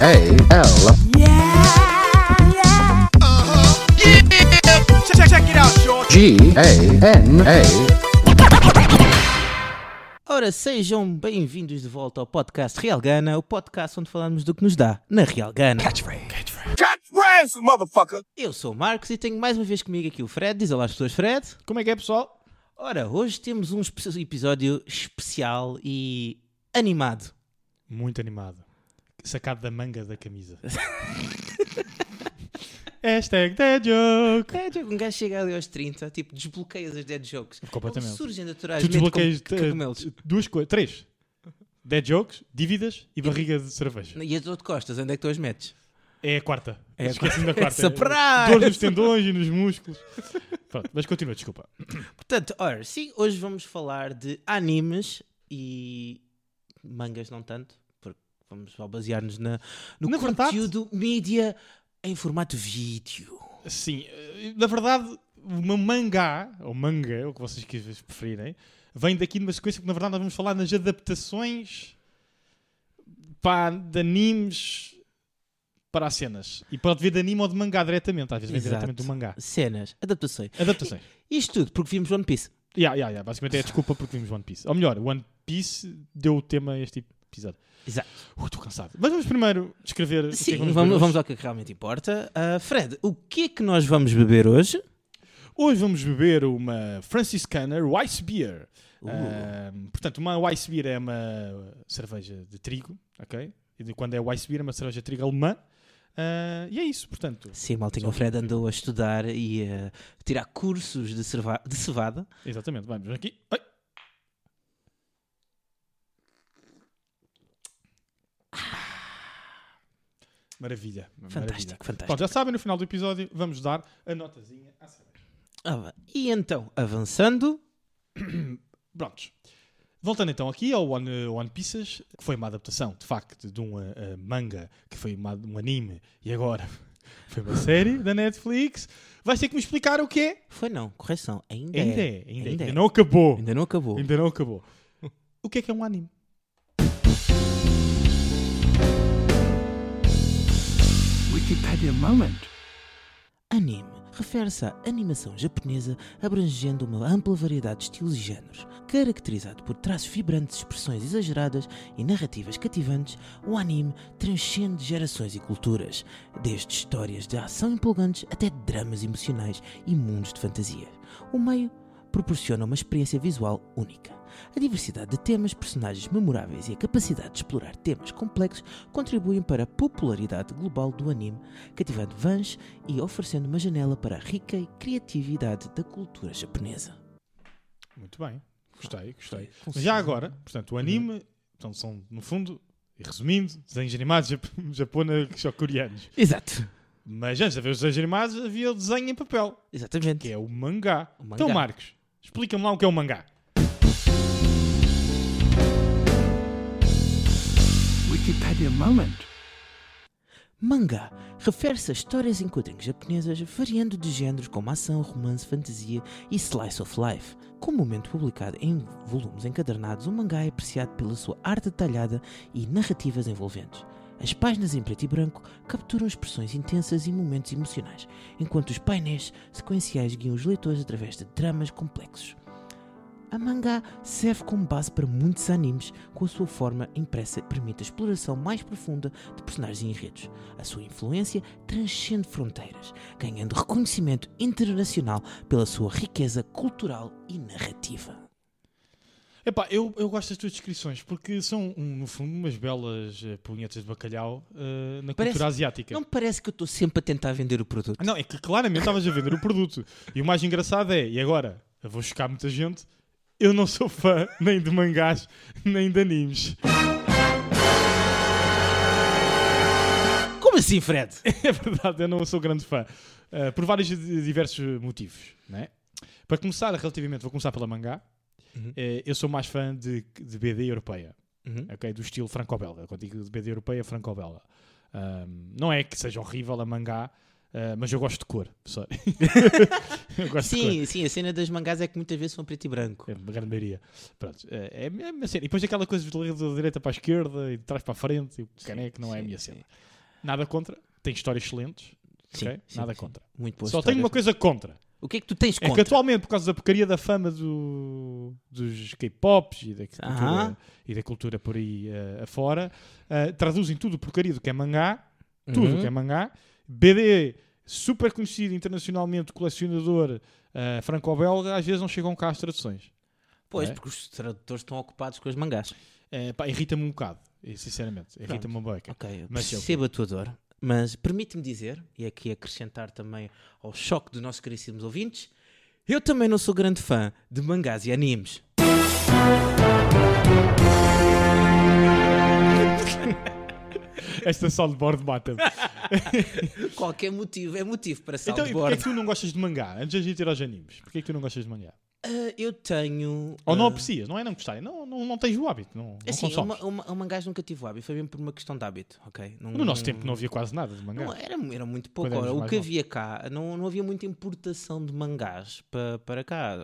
A L Check, check it out, short. G A N A Ora, sejam bem-vindos de volta ao podcast Real Gana, o podcast onde falamos do que nos dá na Real Gana. Catchphrase, motherfucker. Eu sou o Marcos e tenho mais uma vez comigo aqui o Fred. Diz olá às pessoas, Fred. Como é que é, pessoal? Ora, hoje temos um episódio especial e animado. Muito animado. Sacado da manga da camisa. Hashtag dead joke. É, tipo, um gajo chega ali aos 30, tipo, desbloqueias as dead jokes. Completamente. Onde surgem Tu naturalmente desbloqueias cogumelos. eh, duas coisas. Três. Dead jokes, dívidas e barriga de cerveja. E as de costas, onde é que tu as metes? É a quarta. É a Esqueci-me da quarta. Surprise! Dores nos tendões e nos músculos. Pronto, mas continua, desculpa. Portanto, ora, sim, hoje vamos falar de animes e mangas não tanto, vamos só basear-nos na, no Na verdade- conteúdo mídia em formato vídeo. Sim, eh, na verdade, uma mangá, ou manga, o que vocês preferirem, vem daqui numa sequência que na verdade nós vamos falar nas adaptações pá, de animes para as cenas. E pode vir de anime ou de mangá diretamente, às vezes vem Exato. diretamente do mangá. Cenas, adaptações. Adaptações. Isto tudo porque vimos One Piece. Yeah, yeah, yeah. Basicamente é a desculpa porque vimos One Piece. Ou melhor, One Piece deu o tema a este episódio. Exato. Uh, Estou cansado. Mas vamos primeiro descrever o que é Sim, que vamos, vamos, vamos ao que é que realmente importa. Ah, Fred, o que é que nós vamos beber hoje? Hoje vamos beber uma Franciscaner Weiss Beer. Uh. Ahm, portanto, uma Weiss Beer é uma cerveja de trigo, ok? E quando é Weiss Beer é uma cerveja de trigo alemã. Ah, e é isso, portanto. Sim, Só o Fred andou a estudar e a tirar cursos de, cerva- de cevada. Exatamente, vamos aqui. Ai. Maravilha. Fantástico, maravilha. fantástico. Pronto, já sabem, no final do episódio vamos dar a notazinha à cerveja. Ah, e então, avançando, Prontos. Voltando então aqui ao One, One Pieces, que foi uma adaptação, de facto, de um eh, manga, que foi uma- um anime, e agora foi uma série da Netflix. Vais ter que me explicar o que é. foi não, correção, ainda, Ainda é. é, ainda, é. Ainda Ainda é. não acabou. Ainda não acabou. Ainda não acabou. O que é que é um anime? Wikipedia moment. Anime refere-se à animação japonesa abrangendo uma ampla variedade de estilos e géneros. Caracterizado por traços vibrantes, expressões exageradas e narrativas cativantes, o anime transcende gerações e culturas, desde histórias de ação empolgantes até dramas emocionais e mundos de fantasia. O meio proporciona uma experiência visual única. A diversidade de temas, personagens memoráveis e a capacidade de explorar temas complexos contribuem para a popularidade global do anime, cativando fãs e oferecendo uma janela para a rica criatividade da cultura japonesa. Muito bem. Gostei, gostei. Mas já agora, portanto, o anime portanto, são, no fundo, e resumindo, desenhos animados jap japoneses ou coreanos. Exato. Mas antes de haver os desenhos animados, havia o desenho em papel, Exatamente. que é o mangá. O mangá. Então, Marcos, explica-me lá o que é o mangá. Wikipedia moment. Mangá refere-se a histórias em quadrinhos japonesas variando de géneros como ação, romance, fantasia e slice of life. Comumente publicado em volumes encadernados, o mangá é apreciado pela sua arte detalhada e narrativas envolventes. As páginas em preto e branco capturam expressões intensas e momentos emocionais, enquanto os painéis sequenciais guiam os leitores através de dramas complexos. A mangá serve como base para muitos animes, com a sua forma impressa permite a exploração mais profunda de personagens e enredos. A sua influência transcende fronteiras, ganhando reconhecimento internacional pela sua riqueza cultural e narrativa. Epá, eu, eu gosto das tuas descrições, porque são, um, no fundo, umas belas eh, punhetas de bacalhau eh, na Parece- cultura asiática. Não me parece que eu estou sempre a tentar vender o produto. Não, é que claramente estavas a vender o produto. E o mais engraçado é, e agora, eu vou chocar muita gente, eu não sou fã nem de mangás, nem de animes. Como assim, Fred? É verdade, eu não sou grande fã. Uh, por vários diversos motivos. Né? Para começar, relativamente, vou começar pela mangá. Uhum. Eh, eu sou mais fã de, de BD europeia, Uhum. ok? do estilo franco-belga. Quando digo de BD europeia, franco-belga. Um, não é que seja horrível a mangá, Ah, mas eu gosto de cor, de cor. Sim, sim, a cena das mangás é que muitas vezes são preto e branco. É uma grande maioria. Pronto, é, é a minha cena. E depois aquela coisa de da direita para a esquerda e de trás para a frente, e o caneco não é a sim, minha sim. cena. Nada contra, tem histórias excelentes, Sim, ok? sim, Nada sim. contra. Muito boa Só tenho uma coisa contra. O que é que tu tens É que contra? atualmente, por causa da porcaria da fama do- dos K-pops e, da cultura- Aham. e da cultura por aí eh, afora, eh, traduzem tudo porcaria do que é mangá, tudo o Uhum. que é mangá. BD, super conhecido internacionalmente, colecionador eh, franco-belga, às vezes não chegam cá às traduções. Pois, É? porque os tradutores estão ocupados com as mangás. Pá, Irrita-me um bocado, sinceramente. Irrita-me uma beca. Ok, eu Mas é percebo a tua dor, mas permite-me dizer, e aqui acrescentar também ao choque dos nossos caríssimos ouvintes, eu também não sou grande fã de mangás e animes. Esta soundboard mata-me. Qualquer motivo, é motivo para então, e porquê é soundboard. que tu não gostas de mangá? Antes de ir aos animes, porquê é que tu não gostas de mangá? Ah, eu tenho... Ou não ah, aprecias, não é não gostar, não, não, não tens o hábito, não, não Assim, consomes. uma, uma, um mangás nunca tive o hábito, foi mesmo por uma questão de hábito, ok? Não- No nosso tempo não havia quase nada de mangá. Não, era, era muito pouco. Ora, o que havia cá, não, não havia muita importação de mangás para, para cá.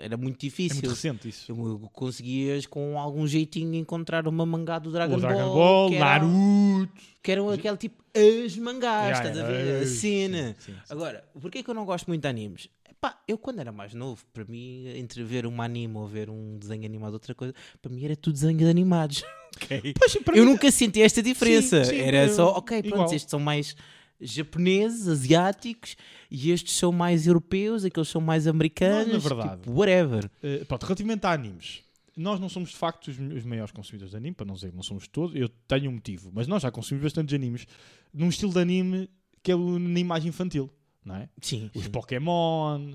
Era muito é difícil. muito recente isso. Eu- Conseguias com algum jeitinho encontrar uma mangá do Dragon, o Dragon Ball, Ball, que era- Naruto. que eram aquele tipo as mangás, Yeah, estás a yeah, ver? A eh, cena. sim, sim, sim. Agora, porquê que eu não gosto muito de animes? Epá, eu quando era mais novo, para mim, entre ver um anime ou ver um desenho animado, outra coisa, para mim era tudo desenhos animados. ok? Pois, Eu mim- nunca senti esta diferença. Sim, sim, Era eu- só, ok, pronto, igual. estes são mais japoneses, asiáticos, e estes são mais europeus, aqueles são mais americanos. Não, na verdade. tipo, whatever. Eh, pronto, relativamente a animes, nós não somos de facto os, os maiores consumidores de anime, para não dizer que não somos todos, eu tenho um motivo, mas nós já consumimos bastantes animes num estilo de anime que é o na imagem infantil, não é? Sim. Os sim. Pokémon,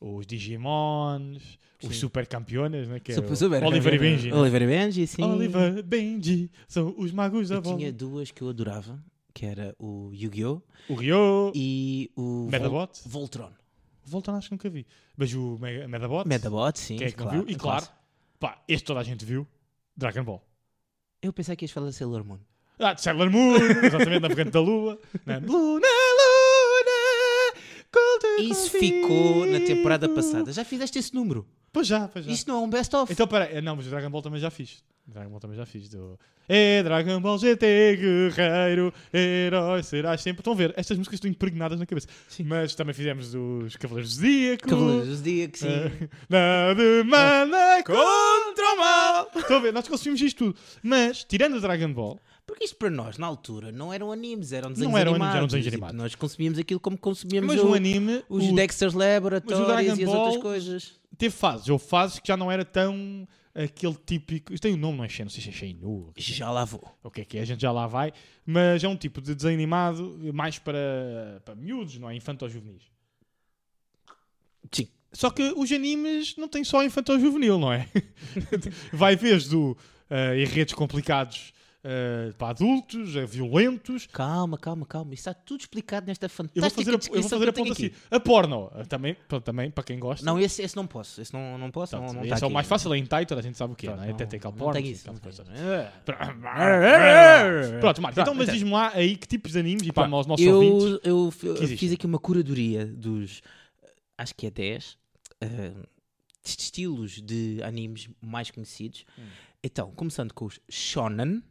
os Digimons, os Sim. Super Campeones, né? que é Super- o super- Oliver e Benji. né? Oliver e Benji, sim. Oliver e Benji são os magos da bola. tinha duas que eu adorava, que era o Yu-Gi-Oh! O Ryo, e o Vol- Medabot. Voltron. Voltron acho que nunca vi. Mas o Medabot, Medabot, sim. quem é que não claro, viu? E um claro, clássico. pá, este toda a gente viu, Dragon Ball. Eu pensei que ias falar de Sailor Moon. Ah, de Sailor Moon, exatamente, Navegante da Lua. Né? Luna, Isso ficou na temporada passada. Já fizeste esse número? Pois já, pois já. Isto não é um best-of. Então, peraí, não, mas o Dragon Ball também já fiz. Dragon Ball também já fiz. Do... É Dragon Ball GT, guerreiro, herói, serás sempre. Estão a ver, estas músicas estão impregnadas na cabeça. Mas também fizemos dos Cavaleiros do Zodíaco. Cavaleiros do Zodíaco, sim. Eh, Nada mana contra o mal. Estão a ver, nós conseguimos isto tudo. Mas, tirando o Dragon Ball, Porque isto para nós, na altura, não eram animes, eram desenhos eram animes, animados. eram desenhos Tipo, animados. Nós consumíamos aquilo como consumíamos mas o- no anime, os o- Dexter's Laboratories e as outras coisas. teve fases. Houve fases que já não era tão aquele típico. Isto tem um nome, não é Shen, não sei se é Sheinu. Já lá vou. O que é que é? A gente já lá vai. Mas é um tipo de desenho animado mais para, para miúdos, não é? Infanto-juvenis. Sim. Só que os animes não têm só infanto-juvenil, não é? vai desde o uh, enredos complicados uh, para adultos, a violentos. Calma, calma, calma. Isso está tudo explicado nesta Eu vou fantástica fazer, a, eu vou fazer a ponta aqui. assim. A porno, uh, também, também, para quem gosta. Não, esse, esse não posso. Esse não, não posso. Portanto, não, não esse tá é o mais fácil, é hentai, toda a gente sabe o que é, não é? Até tem aquele não porno. tem isso. Pronto, Marco, então, mas então. diz-me lá aí que tipos de animes e para os nossos eu, ouvintes. eu fiz aqui uma curadoria dos, acho que é 10 eh, estilos de animes mais conhecidos. Hum. Então, começando com os shonen.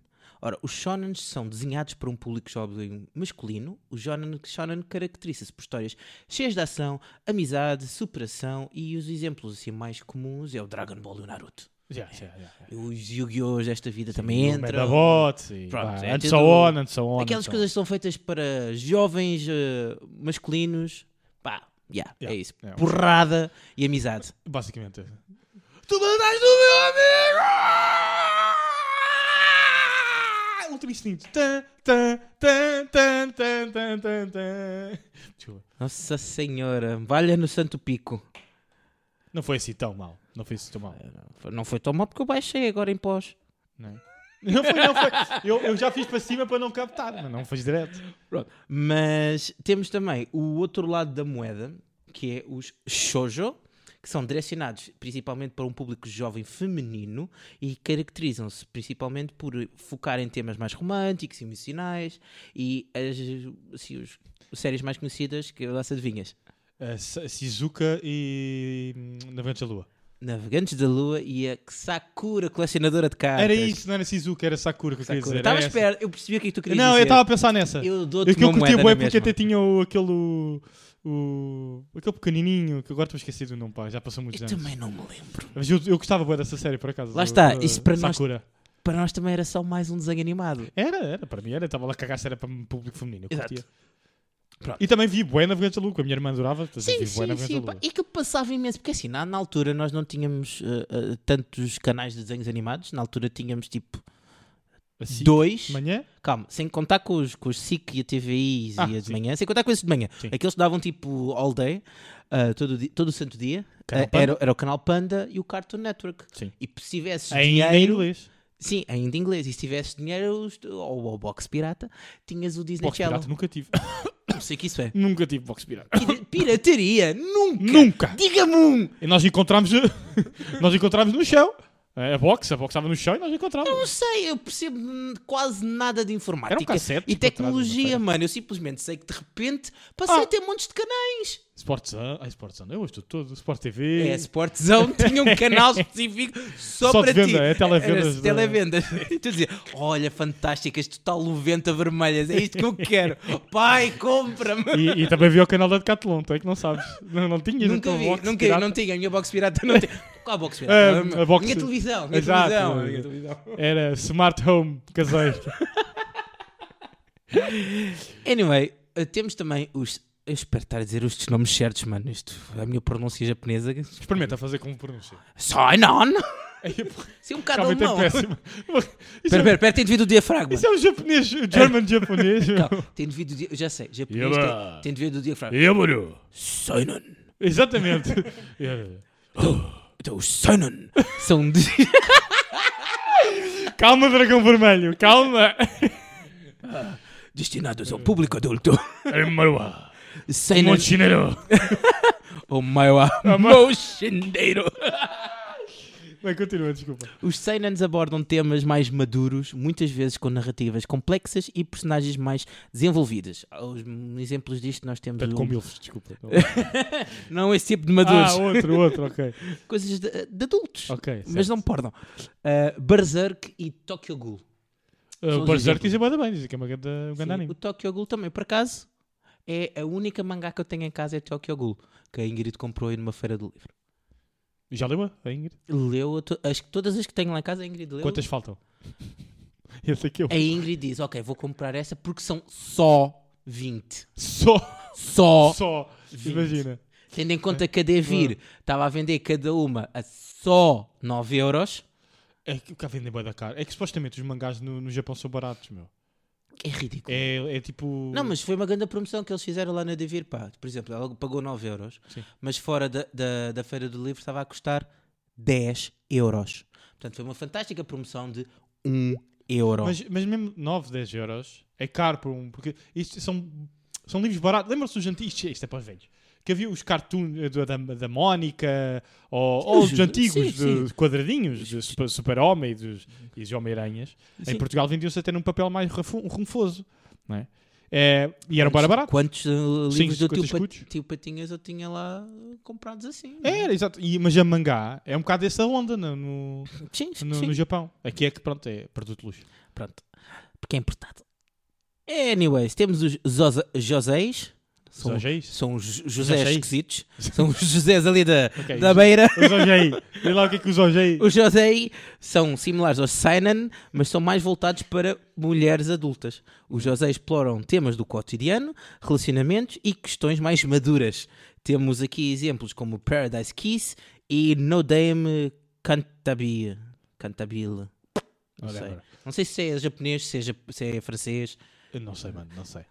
Ora, os shonen são desenhados para um público jovem masculino. O shonen, shonen caracteriza-se por histórias cheias de ação, amizade, superação e os exemplos assim mais comuns é o Dragon Ball e o Naruto. Já, já, já, já. Os Yu-Gi-Oh! desta vida também O entram. Medabot, e Pronto, é and so on, and so on. Aquelas so coisas que são feitas para jovens eh, masculinos. Pá, yeah, Yeah, é isso. yeah. Porrada e amizade. Basicamente. Tu mandaste do meu amigo! Ultra instinto. Tan, tan, tan, tan, tan, tan, tan, tan. Desculpa. Nossa Senhora, valha no Santo Pico. Não foi assim tão mal. Não foi assim tão mal. Não foi tão mal porque eu baixei agora em pós. Não, é? não foi, não foi. Eu, eu já fiz para cima para não captar, mas não fiz direto. Mas temos também o outro lado da moeda, que é os shoujo, que são direcionados principalmente para um público jovem feminino e caracterizam-se principalmente por focar em temas mais românticos, emocionais e as, assim, os séries mais conhecidas que lá se adivinhas. Sa- Shizuka e hum, Navegantes da Lua. Navegantes da Lua e a Sakura, colecionadora de cartas. Era isso, não era Shizuka, era Sakura que eu queria dizer. Estava à era essa. espera, eu percebi o que é tu querias Não, eu dizer. estava a pensar nessa. Eu dou-te Eu que eu uma curti moeda na porque mesma. até tinha o, aquele. O, aquele pequenininho que agora estou esquecido do nome, pá, já passou muitos Eu anos. também não me lembro. Mas eu, eu gostava bué dessa série, por acaso. Lá está, do- isso para nós- Sakura. Para nós também era só mais um desenho animado. Era, era, para mim era. Estava lá a cagar se era para o público feminino. Eu Exato. curtia. Pronto. E também vi bué Navegantes da Lua, que a minha irmã adorava. Sim, vi sim, sim. da pá. Lua. E aquilo passava imenso, porque assim, na, na altura nós não tínhamos uh, uh, tantos canais de desenhos animados, na altura tínhamos tipo Assim, dois. de manhã? Calma, sem contar com os, com os SIC e a TVI Ah, e a de manhã, sem contar com esses de manhã. Sim. Aqueles davam tipo all day, uh, todo, di- todo o santo dia. Uh, era, era o canal Panda e o Cartoon Network. Sim. E se tivesses Ainda em dinheiro. inglês. Sim, ainda em inglês. E se tivesses dinheiro, ou o box pirata, tinhas o Disney Box Channel. pirata nunca tive. Não sei o que isso é. nunca tive box pirata. Pira- Pirataria! Nunca! Nunca! Diga-me um! E nós encontramos, nós encontramos no chão. A box, a box estava no chão e nós encontramos. Não sei, eu percebo hum, quase nada de informática Era um cassete e tecnologia, não sei. mano. Eu simplesmente sei que de repente passei Ah. a ter montes de canais. Sportzão, ai Sportzão, eu hoje estou todo. Sport TV. É, Sportzão tinha um canal específico só, Só de para venda, ti. é televendas da- televendas. E tu dizia, olha, fantásticas, total 90 vermelhas, é isto que eu quero. Pai, compra-me. E, e também vi o canal da Decathlon, tu é que não sabes. Não, não tinhas Nunca vi, box nunca, pirata? não tinha, a minha box pirata não tinha. Qual a box pirata? Ah, a box- Minha televisão, minha Exato. televisão. a minha televisão. Era Smart Home caseiro. Anyway, temos também os. Eu espero estar a dizer os nomes certos, mano. Isto, a minha pronúncia japonesa. Experimenta fazer como pronuncia. Sign on! Ei, pô, Isso é um bocado alemão. Espera, péssimo. Espera, é, espera, tem devido o diafragma. isso é um japonês, o German japonês. Calma, tem devido o dia... Eu já sei, japonês tem, tem devido o diafragma. Yamuru. Sign on. Exatamente. É. Então, os sign on são de... Calma, dragão vermelho, calma. destinados ao público adulto. Marua. On. Mochineiro. O maior ma- mochineiro. Vai, continua, desculpa. Os seinens abordam temas mais maduros, muitas vezes com narrativas complexas e personagens mais desenvolvidas. Os exemplos disto nós temos... Portanto, o- com milfos, desculpa. Não esse tipo de maduros. Ah, outro, outro, ok. Coisas de, de adultos. Ok, Mas não pordam. Uh, Berserk e Tokyo Ghoul. Uh, São o. Berserk dizem bem, bem, dizem que é uma grande, um grande anime. o Tokyo Ghoul também, por acaso, é a única mangá que eu tenho em casa é Tokyo Ghoul, que a Ingrid comprou aí numa feira do livro. Já leu a Ingrid? Leu, a to- acho que todas as que tenho lá em casa a Ingrid leu. Quantas faltam? Esse aqui é o... A Ingrid diz, ok, vou comprar essa porque são só 20. Só, Só. só, 20. imagina. Tendo em conta que a Devir estava a vender cada uma a só 9 euros, É que o cá vendem bem da cara. É que supostamente os mangás no, no Japão são baratos, meu. É ridículo. É, é tipo... Não, mas foi uma grande promoção que eles fizeram lá na Devir, pá. Por exemplo, ela pagou 9 euros, Sim. mas fora da, da, da Feira do Livro estava a custar 10 euros. Portanto, foi uma fantástica promoção de 1 euro. Mas, mas mesmo 9, 10 euros é caro para um. Porque isto são, são livros baratos. Lembram-se dos antigos? Isto, isto é para os velhos. Que havia os cartoons eh, da, da, Mónica ou, ou Os- os antigos sim, de sim. quadradinhos de Super- Super-Homem e dos, e dos Homem-Aranhas. Sim. Em Portugal vendiam-se até num papel mais runfoso. Não é? É, e era para barato. Quantos uh, Sim, livros do tio, 50 Pat- escudos. tio Patinhas eu tinha lá comprados assim? é? Era, exato. E, mas a mangá é um bocado dessa onda no, no, Sim, sim, no- sim. no Japão. Aqui é que, pronto, é produto de luxo. Pronto. Porque é importante. Anyways, temos os Joséis. São, Zoséis? são os Joséis? esquisitos. São os Josés ali da, Ok, da os- beira. Os Ojei. Vê lá o que é que os Ojei. Os Josei são similares aos Seinen, mas são mais voltados para mulheres adultas. Os Josei exploram temas do cotidiano, relacionamentos e questões mais maduras. Temos aqui exemplos como Paradise Kiss e No Dame Cantabile. Cantabile. Não sei. Não sei se é japonês, se é, se é francês. Eu não sei, mano, não sei.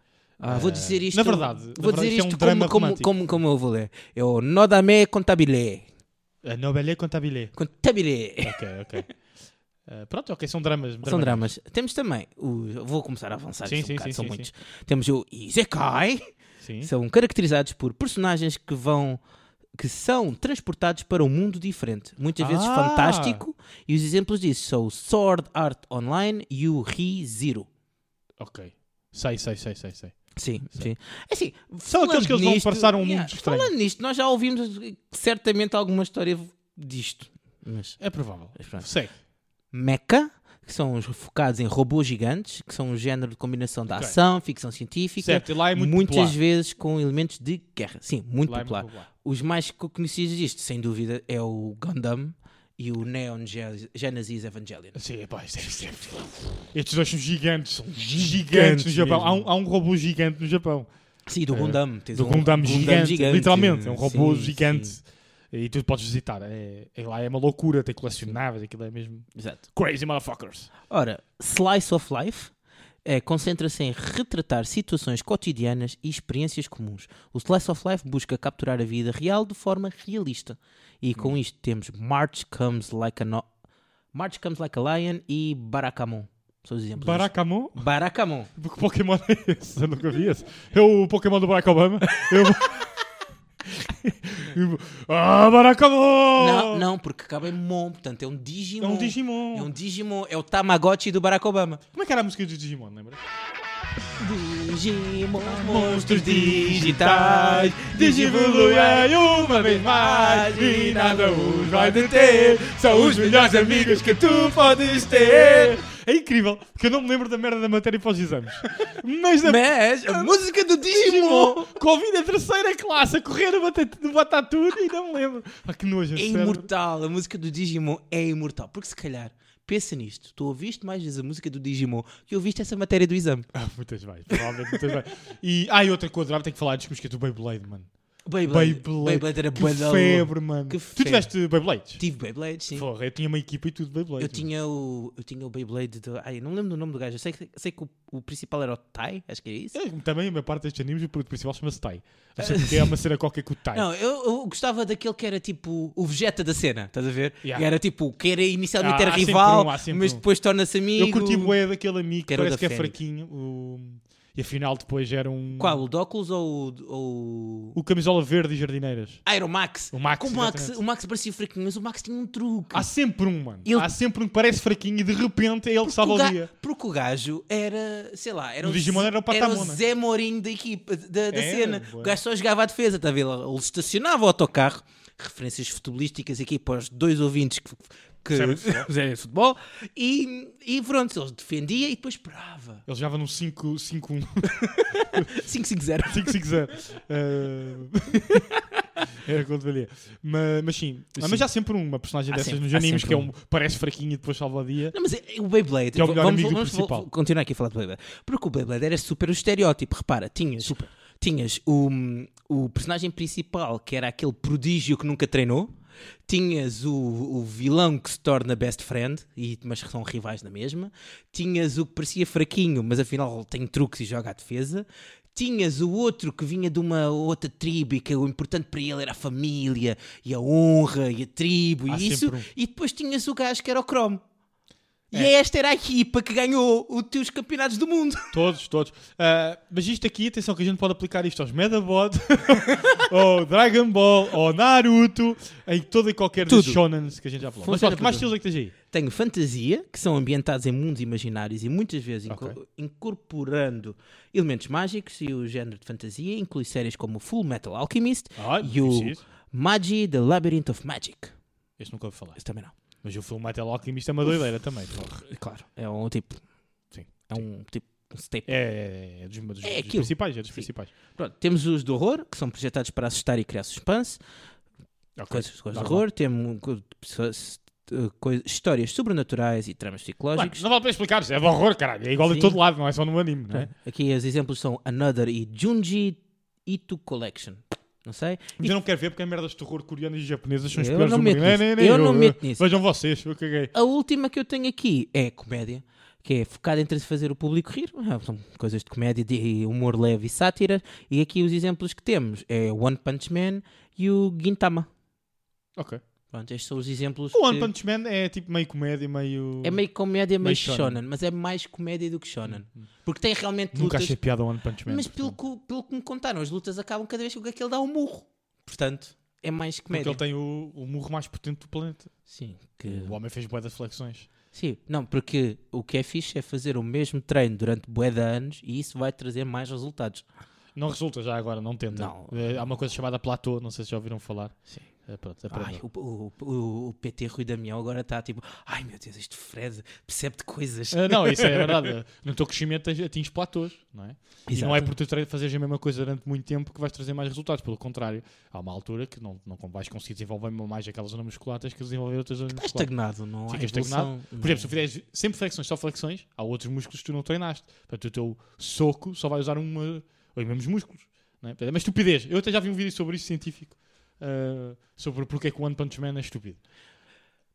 Ah, vou dizer isto. na verdade- na vou verdade dizer isto é um isto como, como, romântico. como, como eu vou ler. É o Nodame Contabile. A Nobelé Contabile. Contabile. Ok, ok. Eh, pronto, ok, são dramas. São dramas. Temos também, o, vou começar a avançar Sim, isto um sim, bocado, sim, são sim, muitos. Temos o Isekai, Sim. são caracterizados por personagens que vão que são transportados para um mundo diferente, muitas vezes Ah! fantástico, e os exemplos disso são o Sword Art Online e o ReZero. Ok. Sei, sei, sei, sei, sei. Sim, sim. É assim, São aqueles que eles vão nisto- passar um mundo yeah, estranho. Falando nisto, nós já ouvimos certamente alguma história disto. Mas É provável. Mas pronto. Segue. Mecha, que são os focados em robôs gigantes, que são um género de combinação de Ok. ação, ficção científica, Certo, e lá é muito muitas popular. vezes com elementos de guerra. Sim, muito Lá é popular. muito popular. Os mais co- conhecidos disto, sem dúvida, é o Gundam e o Neon Ge- Genesis Evangelion. Sim, pá, isto é- é- Estes dois são gigantes, são gigantes no Japão. Há um, há um robô gigante no Japão. Sim, do É, Gundam. Do um Gundam gigante, literalmente, é um robô Sim, gigante. sim. E tu podes visitar. É, é lá é uma loucura, tem colecionáveis, aquilo é mesmo Exato. crazy motherfuckers. Ora, Slice of Life é, concentra-se em retratar situações cotidianas e experiências comuns. O Slice of Life busca capturar a vida real de forma realista. E com isto temos March Comes Like a no... March Comes Like a Lion e Barakamon. São os exemplos. Barakamon? Barakamon. Que Pokémon é esse? Eu nunca vi esse. É o Pokémon do Barack Obama? Eu... ah, Barakamon! Não, não, porque acaba em Mon, portanto é um É Digimon. um Digimon. É um Digimon, é o Tamagotchi do Barack Obama. Como é que era a música do Digimon, lembra? Digimon, Monstros digitais, digivoluem uma vez mais e nada os vai deter. São os melhores amigos que tu podes ter. É incrível, porque eu não me lembro da merda da matéria para os exames. Mas da Mas a música do Digimon. Covid a terceira classe a correr no Batat- no Batatune e não me lembro. Ah, que nojo, É sério. imortal, a música do Digimon é imortal. Porque se calhar, pensa nisto, tu ouviste mais vezes a música do Digimon que ouviste essa matéria do exame. Ah, muitas vezes, provavelmente muitas vezes. E, ah, e outra coisa, agora tenho que falar das músicas do Beyblade, mano. Beyblade. Beyblade, Beyblade era que febre, mano. Que Tu febre. tiveste Beyblades? Tive Beyblade, sim. Porra, eu tinha uma equipa e tudo de Beyblade. Eu tinha o, eu tinha o Beyblade do. Ai, não lembro do nome do gajo. Eu sei, que- sei que o, o principal era o Tai, acho que é isso. Eu, também, a maior parte destes animes, o produto principal chama-se Tai. Não sei porque é uma cena qualquer com o Tai. Não, eu, eu gostava daquele que era tipo o Vegeta da cena, estás a ver? Yeah. Era tipo, que era inicialmente Ah, era rival, um, mas depois torna-se amigo. eu curti bué daquele amigo que Que o parece que é fraquinho. o- E afinal depois era um... Qual? O Docus ou o. ou... O camisola verde e jardineiras. Iron Max. O Max, o Max, exatamente. o Max parecia fraquinho, mas o Max tinha um truque. Há sempre um, mano. Ele- Há sempre um que parece fraquinho e de repente é ele que salva o o ga- dia. Porque o gajo era, sei lá, era No Digimon era o Patamon, né? Zé Mourinho da equipa, da, da Era, cena. bué. O gajo só jogava à defesa, está a ver? Ele estacionava o autocarro, referências futebolísticas aqui para os dois ouvintes que, que de futebol. e, e pronto, ele defendia e depois esperava. Ele jogava num 5-5-1. 5-5-0. 5-5-0. Eh, Era quando valia. Mas, mas sim. Ah, Mas há sempre uma personagem Há dessas sempre- nos animes que é um, parece fraquinho e depois salva o dia. Não, mas é- o Beyblade, Que é o melhor vamos, amigo vamos principal. vou continuar aqui a falar do Beyblade. Porque o Beyblade era super o estereótipo. Repara, tinhas, tinhas o, o personagem principal, que era aquele prodígio que nunca treinou. Tinhas o, o vilão que se torna best friend, e, mas são rivais na mesma. Tinhas o que parecia fraquinho, mas afinal tem truques e joga à defesa. Tinhas o outro que vinha de uma outra tribo e que o importante para ele era a família e a honra e a tribo Há e isso. um. E depois tinhas o gajo que era o Chrome. E É. esta era a equipa que ganhou os teus campeonatos do mundo. Todos, todos. Ah, mas isto aqui, atenção que a gente pode aplicar isto aos Medabot, ou Dragon Ball, ou Naruto, em todo e qualquer dos Tudo. shonens que a gente já falou. Mas Funciona pronto, que mais estilos é que tens aí? Tenho fantasia, que são ambientados em mundos imaginários e muitas vezes inco- Ok. incorporando elementos mágicos e o género de fantasia inclui séries como Full Metal Alchemist Ah, e o Magi The Labyrinth of Magic. Este nunca ouvi falar. Esse também não. Mas o filme Metal Alchemist é uma doideira também. porra. Claro. É um tipo. Sim, É um tipo. Um staple. É, é, é dos, dos- É dos principais, é dos Sim. principais. Pronto, temos os de horror, que são projetados para assustar e criar suspense. Ok, Coisas, coisas de horror. Temos eh, coi- histórias sobrenaturais e tramas Mano, psicológicos. não vale para explicar, é de horror, caralho. É igual Sim. em todo lado, não é só no anime, não é? Aqui os exemplos são Another e Junji Ito Collection. Não sei. Mas eu não quero ver porque as merdas de terror coreanas e japonesas são os piores não do mundo. Eu não meto nisso. Vejam vocês, eu caguei. A última que eu tenho aqui é comédia, que é focada em fazer o público rir. Ah, São coisas de comédia, de humor leve e sátira. E aqui os exemplos que temos é o One Punch Man e o Gintama. Ok. Pronto, estes são os exemplos. O One que- Punch Man é tipo meio comédia, meio. É meio comédia, meio, meio shonen. shonen. mas é mais comédia do que shonen. Porque tem realmente Nunca lutas. achei piada ao One Punch Man. Mas pelo que, pelo que me contaram, as lutas acabam cada vez que aquele dá um murro. Portanto, é mais Porque comédia. ele tem o, o murro mais potente do planeta. Sim, que O homem fez boas flexões. Sim, não, porque o que é fixe é fazer o mesmo treino durante bué de anos e isso vai trazer mais resultados. Não resulta já agora, não tenta. Não. Eh, há uma coisa chamada platô, não sei se já ouviram falar. Sim. Eh, pronto, Ai, o, o, o, PT Rui Damião agora está tipo, ai meu Deus, este Fred percebe de coisas. Eh, não, isso é verdade. No teu crescimento atinges platôs, não é? E Exato. não é por tu fazeres a mesma coisa durante muito tempo que vais trazer mais resultados. Pelo contrário, há uma altura que não, não vais conseguir desenvolver mais aquela zona muscular, tens que desenvolver outras zonas Está musculares. estagnado, não Fica estagnado. Por exemplo, se tu fizeres sempre flexões, só flexões, há outros músculos que tu não treinaste. Portanto, o teu soco só vai usar uma, os mesmos músculos. Não é? É uma estupidez. Eu até já vi um vídeo sobre isso científico. Uh, sobre porque é que o One Punch Man é estúpido.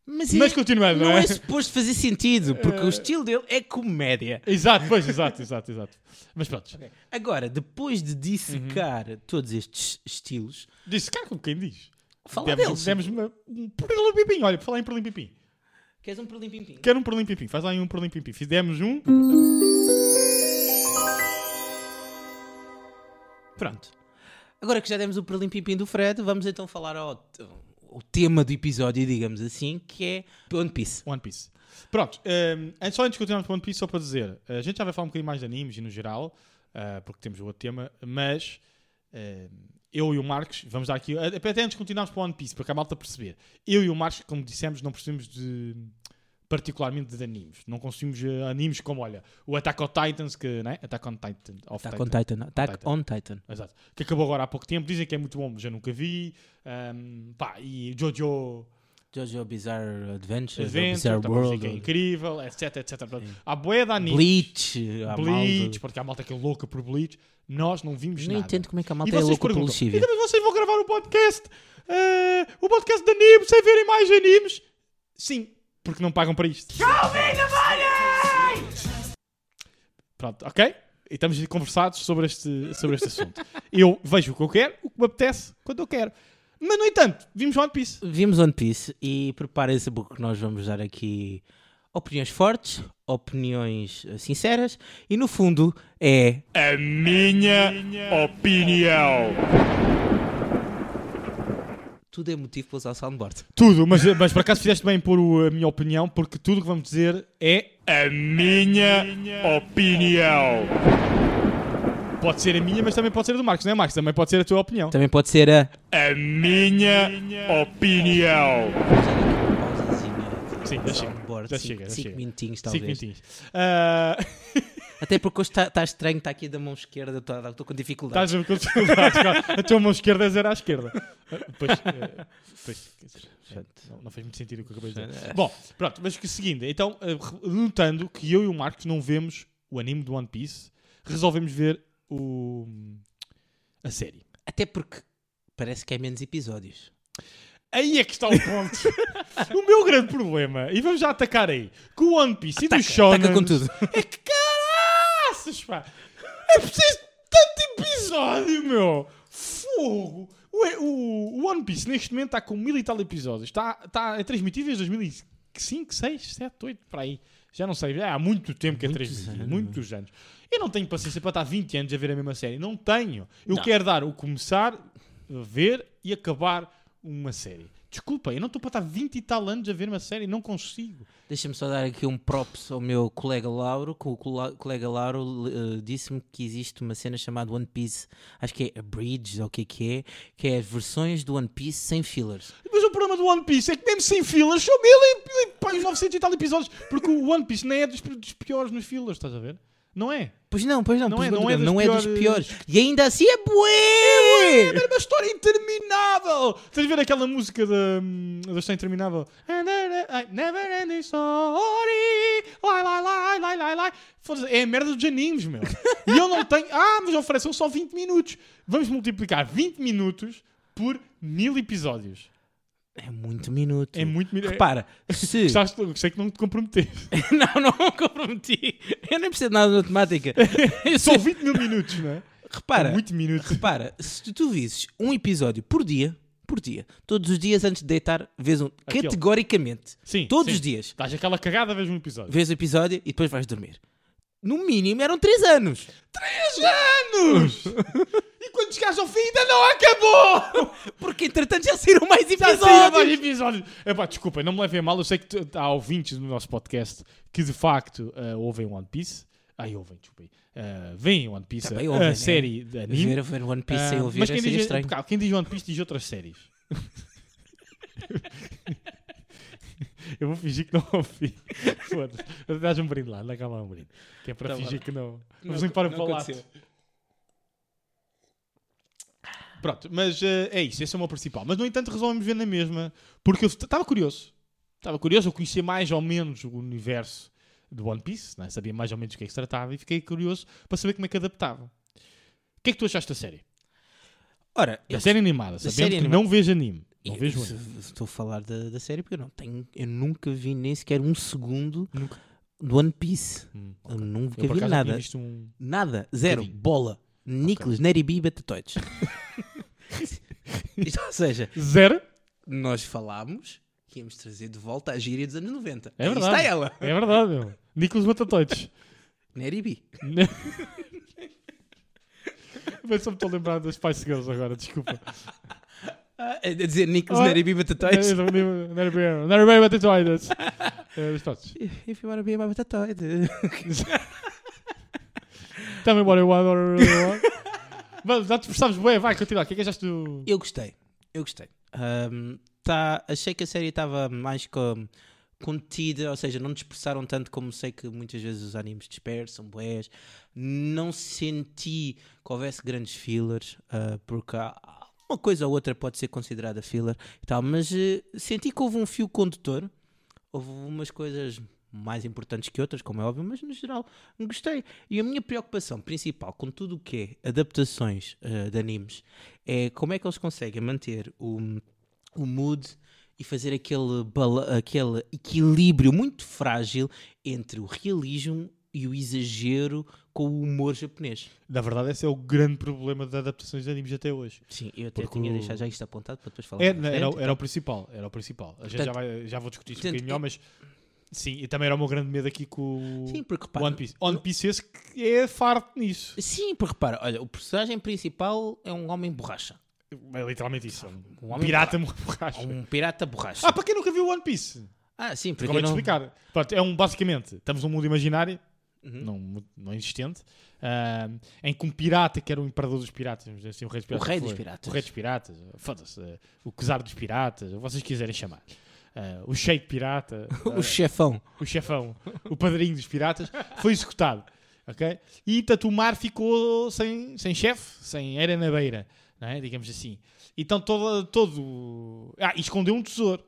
Mas, Mas é- continuando, não não é é? suposto fazer sentido, porque o estilo dele é comédia. Exato, pois, exato, exato, exato. Mas pronto, Agora, depois de dissecar todos estes estilos, disse, cara, como quem diz. fala demos, deles. demos uma- um perlim-pim-pim. Olha, por falar em perlim-pim-pim. Queres um perlim-pim-pim? Quero um perlim-pim-pim. Faz lá aí um perlim-pim-pim. Fizemos um. Pronto. Agora que já demos o perlim-pim-pim do Fred, vamos então falar ao, tema do episódio, digamos assim, que é One Piece. One Piece. Pronto, um, antes- só antes de continuarmos para One Piece, só para dizer, a gente já vai falar um bocadinho mais de animes e no geral, uh, porque temos o outro tema, mas um, eu e o Marcos, vamos dar aqui, até antes de continuarmos para One Piece, para que a malta perceber, eu e o Marcos, como dissemos, não percebemos de particularmente de animes. Não consumimos uh, animes como, olha, o Attack on Titans, que, né? Attack on Titan. Attack on Titan. Attack Titan. on Titan. Exato. Que acabou agora há pouco tempo. Dizem que é muito bom, mas eu nunca vi. Um, pá, e Jojo Jojo Bizarre Adventures, Adventure, Bizarre World, que é incrível, etc, etc. Há bué de animes. Bleach, há Bleach, malta- porque há malta que é louca por Bleach. Nós não vimos Não nada. entendo como é que a E malta é vocês louca pelo perguntam, Chivia. então mas vocês vão gravar o podcast? eh, o podcast de animes sem verem mais animes? Sim, porque não pagam para isto. Pronto, ok? E estamos conversados sobre este, sobre este assunto. Eu vejo o que eu quero, o que me apetece, quando eu quero. Mas, no entanto, vimos One Piece. Vimos One Piece e preparem-se porque nós vamos dar aqui opiniões fortes, opiniões eh, sinceras e no fundo é A minha opinião. Tudo é motivo para usar o soundboard. Tudo, mas, mas por acaso fizeste bem o- a minha opinião, porque tudo o que vamos dizer é a minha opinião. Pode ser a minha, mas também pode ser a do Marcos, não é, Marcos? Também pode ser a tua opinião. Também pode ser a A minha opinião. Sim, já chega. soundboard, Já chega, já cinco chega. minutinhos Cinco talvez. minutinhos. Ah, Até porque hoje está estranho, está aqui da mão esquerda, estou com dificuldades. Estás a ver com dificuldades. A tua mão esquerda é zero à esquerda. Pois, eh, pois, dizer, não, não fez muito sentido o que acabei de dizer. Bom, pronto, mas que seguindo, então, eh, notando que eu e o Marcos não vemos o anime do One Piece, resolvemos ver o, a série. Até porque parece que é menos episódios. Aí é que está o ponto. o meu grande problema, e vamos já atacar aí, com o One Piece e do Ataca, Shonen. ataca com tudo. É que caraças, pá! É preciso de tanto episódio, meu! Fogo! O, o, One Piece neste momento está com mil e tal episódios. Está, está a transmitir desde 2005, 6, 7, 8, para aí. Já não sei, já há muito tempo que é Muitos transmitido. anos. Muitos anos. Eu não tenho paciência para estar 20 anos a ver a mesma série. Não tenho. Eu Não. quero dar o começar, ver e acabar uma série. Desculpa, eu não estou para estar 20 e tal anos a ver uma série. Não consigo. Deixa-me só dar aqui um props ao meu colega Lauro, que o colega Lauro eh, disse-me que existe uma cena chamada One Piece, acho que é a Bridge, ou o que é que é, que é as versões do One Piece sem fillers. Mas o problema do One Piece é que mesmo sem fillers são mil e, e e 900 e tal episódios. Porque o One Piece não é dos, dos piores nos fillers, estás a ver? Não é? Pois não, pois não, Não pois é- não, é dos não é piores- piores. E ainda assim é É bué! era uma história interminável. Estás a ver aquela música da, da história interminável? Never ending story. Lai, lai, lai, lai, lai, lai. Foda-se, É a merda dos animes, meu. E eu não tenho. Ah, mas oferecem só 20 minutos. Vamos multiplicar 20 minutos por mil episódios. É muito minuto. É muito minuto. Repara, se... Gostaste? Gostei que não te comprometeste. não, não me comprometi. Eu nem percebo nada de matemática. São sei- 20 mil minutos, não é? Repara, Muito minutos. repara, se tu, tu visses um episódio por dia, por dia, todos os dias antes de deitar, vês um Aquele. categoricamente, Sim. todos sim. os dias, Dás aquela cagada, vês um episódio. vês o episódio e depois vais dormir. No mínimo eram 3 anos. anos! e quando chegares ao fim ainda não acabou! Porque entretanto já saíram mais Já saíram episódios. mais episódios! Epá, desculpa, não me levem mal, eu sei que há ouvintes do nosso podcast que de facto ah, ouvem One Piece. Ai, ouvem, desculpa aí. Ah, veem One Piece, Também a, ouvem, a né? série de anime. Ver, ver One Piece sem Ah, ouvir mas é quem seria diz, estranho. quem diz One Piece diz outras séries. Eu vou fingir que não ouvi. Foda-se. Dás um brinde lá, dá cá lá um brinde. Que é para Tá fingir bem. que não. Não Vamos limpar o não palato. Pronto, mas eh, é isso, esse é o meu principal. Mas no entanto resolvemos ver na mesma, porque eu estava curioso. Estava curioso, eu conhecia mais ou menos o universo do One Piece, né? sabia mais ou menos do que é que se tratava e fiquei curioso para saber como é que adaptava. O que é que tu achaste da série? Ora, Da eu- série animada, sabendo série que animada. não vejo anime. Não eu- vejo. Estou a falar da, da série porque eu não tenho. Eu nunca vi nem sequer um segundo Nunca. do One Piece. Hum, Eu ok. nunca Eu vi acaso nada. um... Nada. Zero. Bola. Nicholas, Neribi e Betatoides. Isto, Ou seja, Zero? nós falámos que íamos trazer de volta a gíria dos anos 90. É Aí verdade. está ela. É verdade, meu. Nicolas Batatoides. Neribi. Mas só me estou a lembrar das Spice Girls agora, desculpa. Ah, a dizer Nicholas, bem Batatoides. É, mas pronto. If you wanna be my Betatoides. Tell me what you want, you really want. Mas já te esforçámos bem, vai, continua. O que é que achaste do... Eu gostei, eu gostei. Ahm, tá, achei que a série estava mais com- contida, ou seja, não dispersaram tanto como sei que muitas vezes os animes dispersam, boés. Não senti que houvesse grandes fillers, ah, porque há uma coisa ou outra pode ser considerada filler e tal, mas eh, senti que houve um fio condutor, houve umas coisas mais importantes que outras, como é óbvio, mas no geral gostei. E a minha preocupação principal com tudo o que é adaptações eh, de animes é como é que eles conseguem manter o, o mood e fazer aquele, aquele equilíbrio muito frágil entre o realismo e o exagero com o humor japonês. Na verdade, esse é o grande problema das adaptações de animes até hoje. Sim, eu até Porque tinha o- deixado já isto apontado para depois falar. É, era, era o principal, era o principal. A gente já, Portanto- vai, já vou discutir isso um portanto, bocadinho melhor, mas... Sim, e também era o meu grande medo aqui com o Sim, porque repara, One Piece. One Piece esse é farto nisso. Sim, porque repara, olha, o personagem principal é um homem borracha. É literalmente isso. Um, pirata borracha. Um pirata borracha. Ah, para quem nunca viu One Piece? Ah, sim, porque Acabei de não... explicar. Pronto, é um, basicamente, estamos num mundo imaginário, Uhum. não, não existente, ah, em que um pirata, que era o imperador dos piratas, assim, o rei dos piratas. rei foi- dos piratas. O rei dos piratas, foda-se, ah, o czar dos piratas, o vocês quiserem chamar. Ah, o sheik pirata, o chefão. o chefão, o padrinho dos piratas, foi executado. ok? E tanto o mar ficou sem, sem chefe, sem era na beira, é? digamos assim. Então todo, todo. Ah, escondeu um tesouro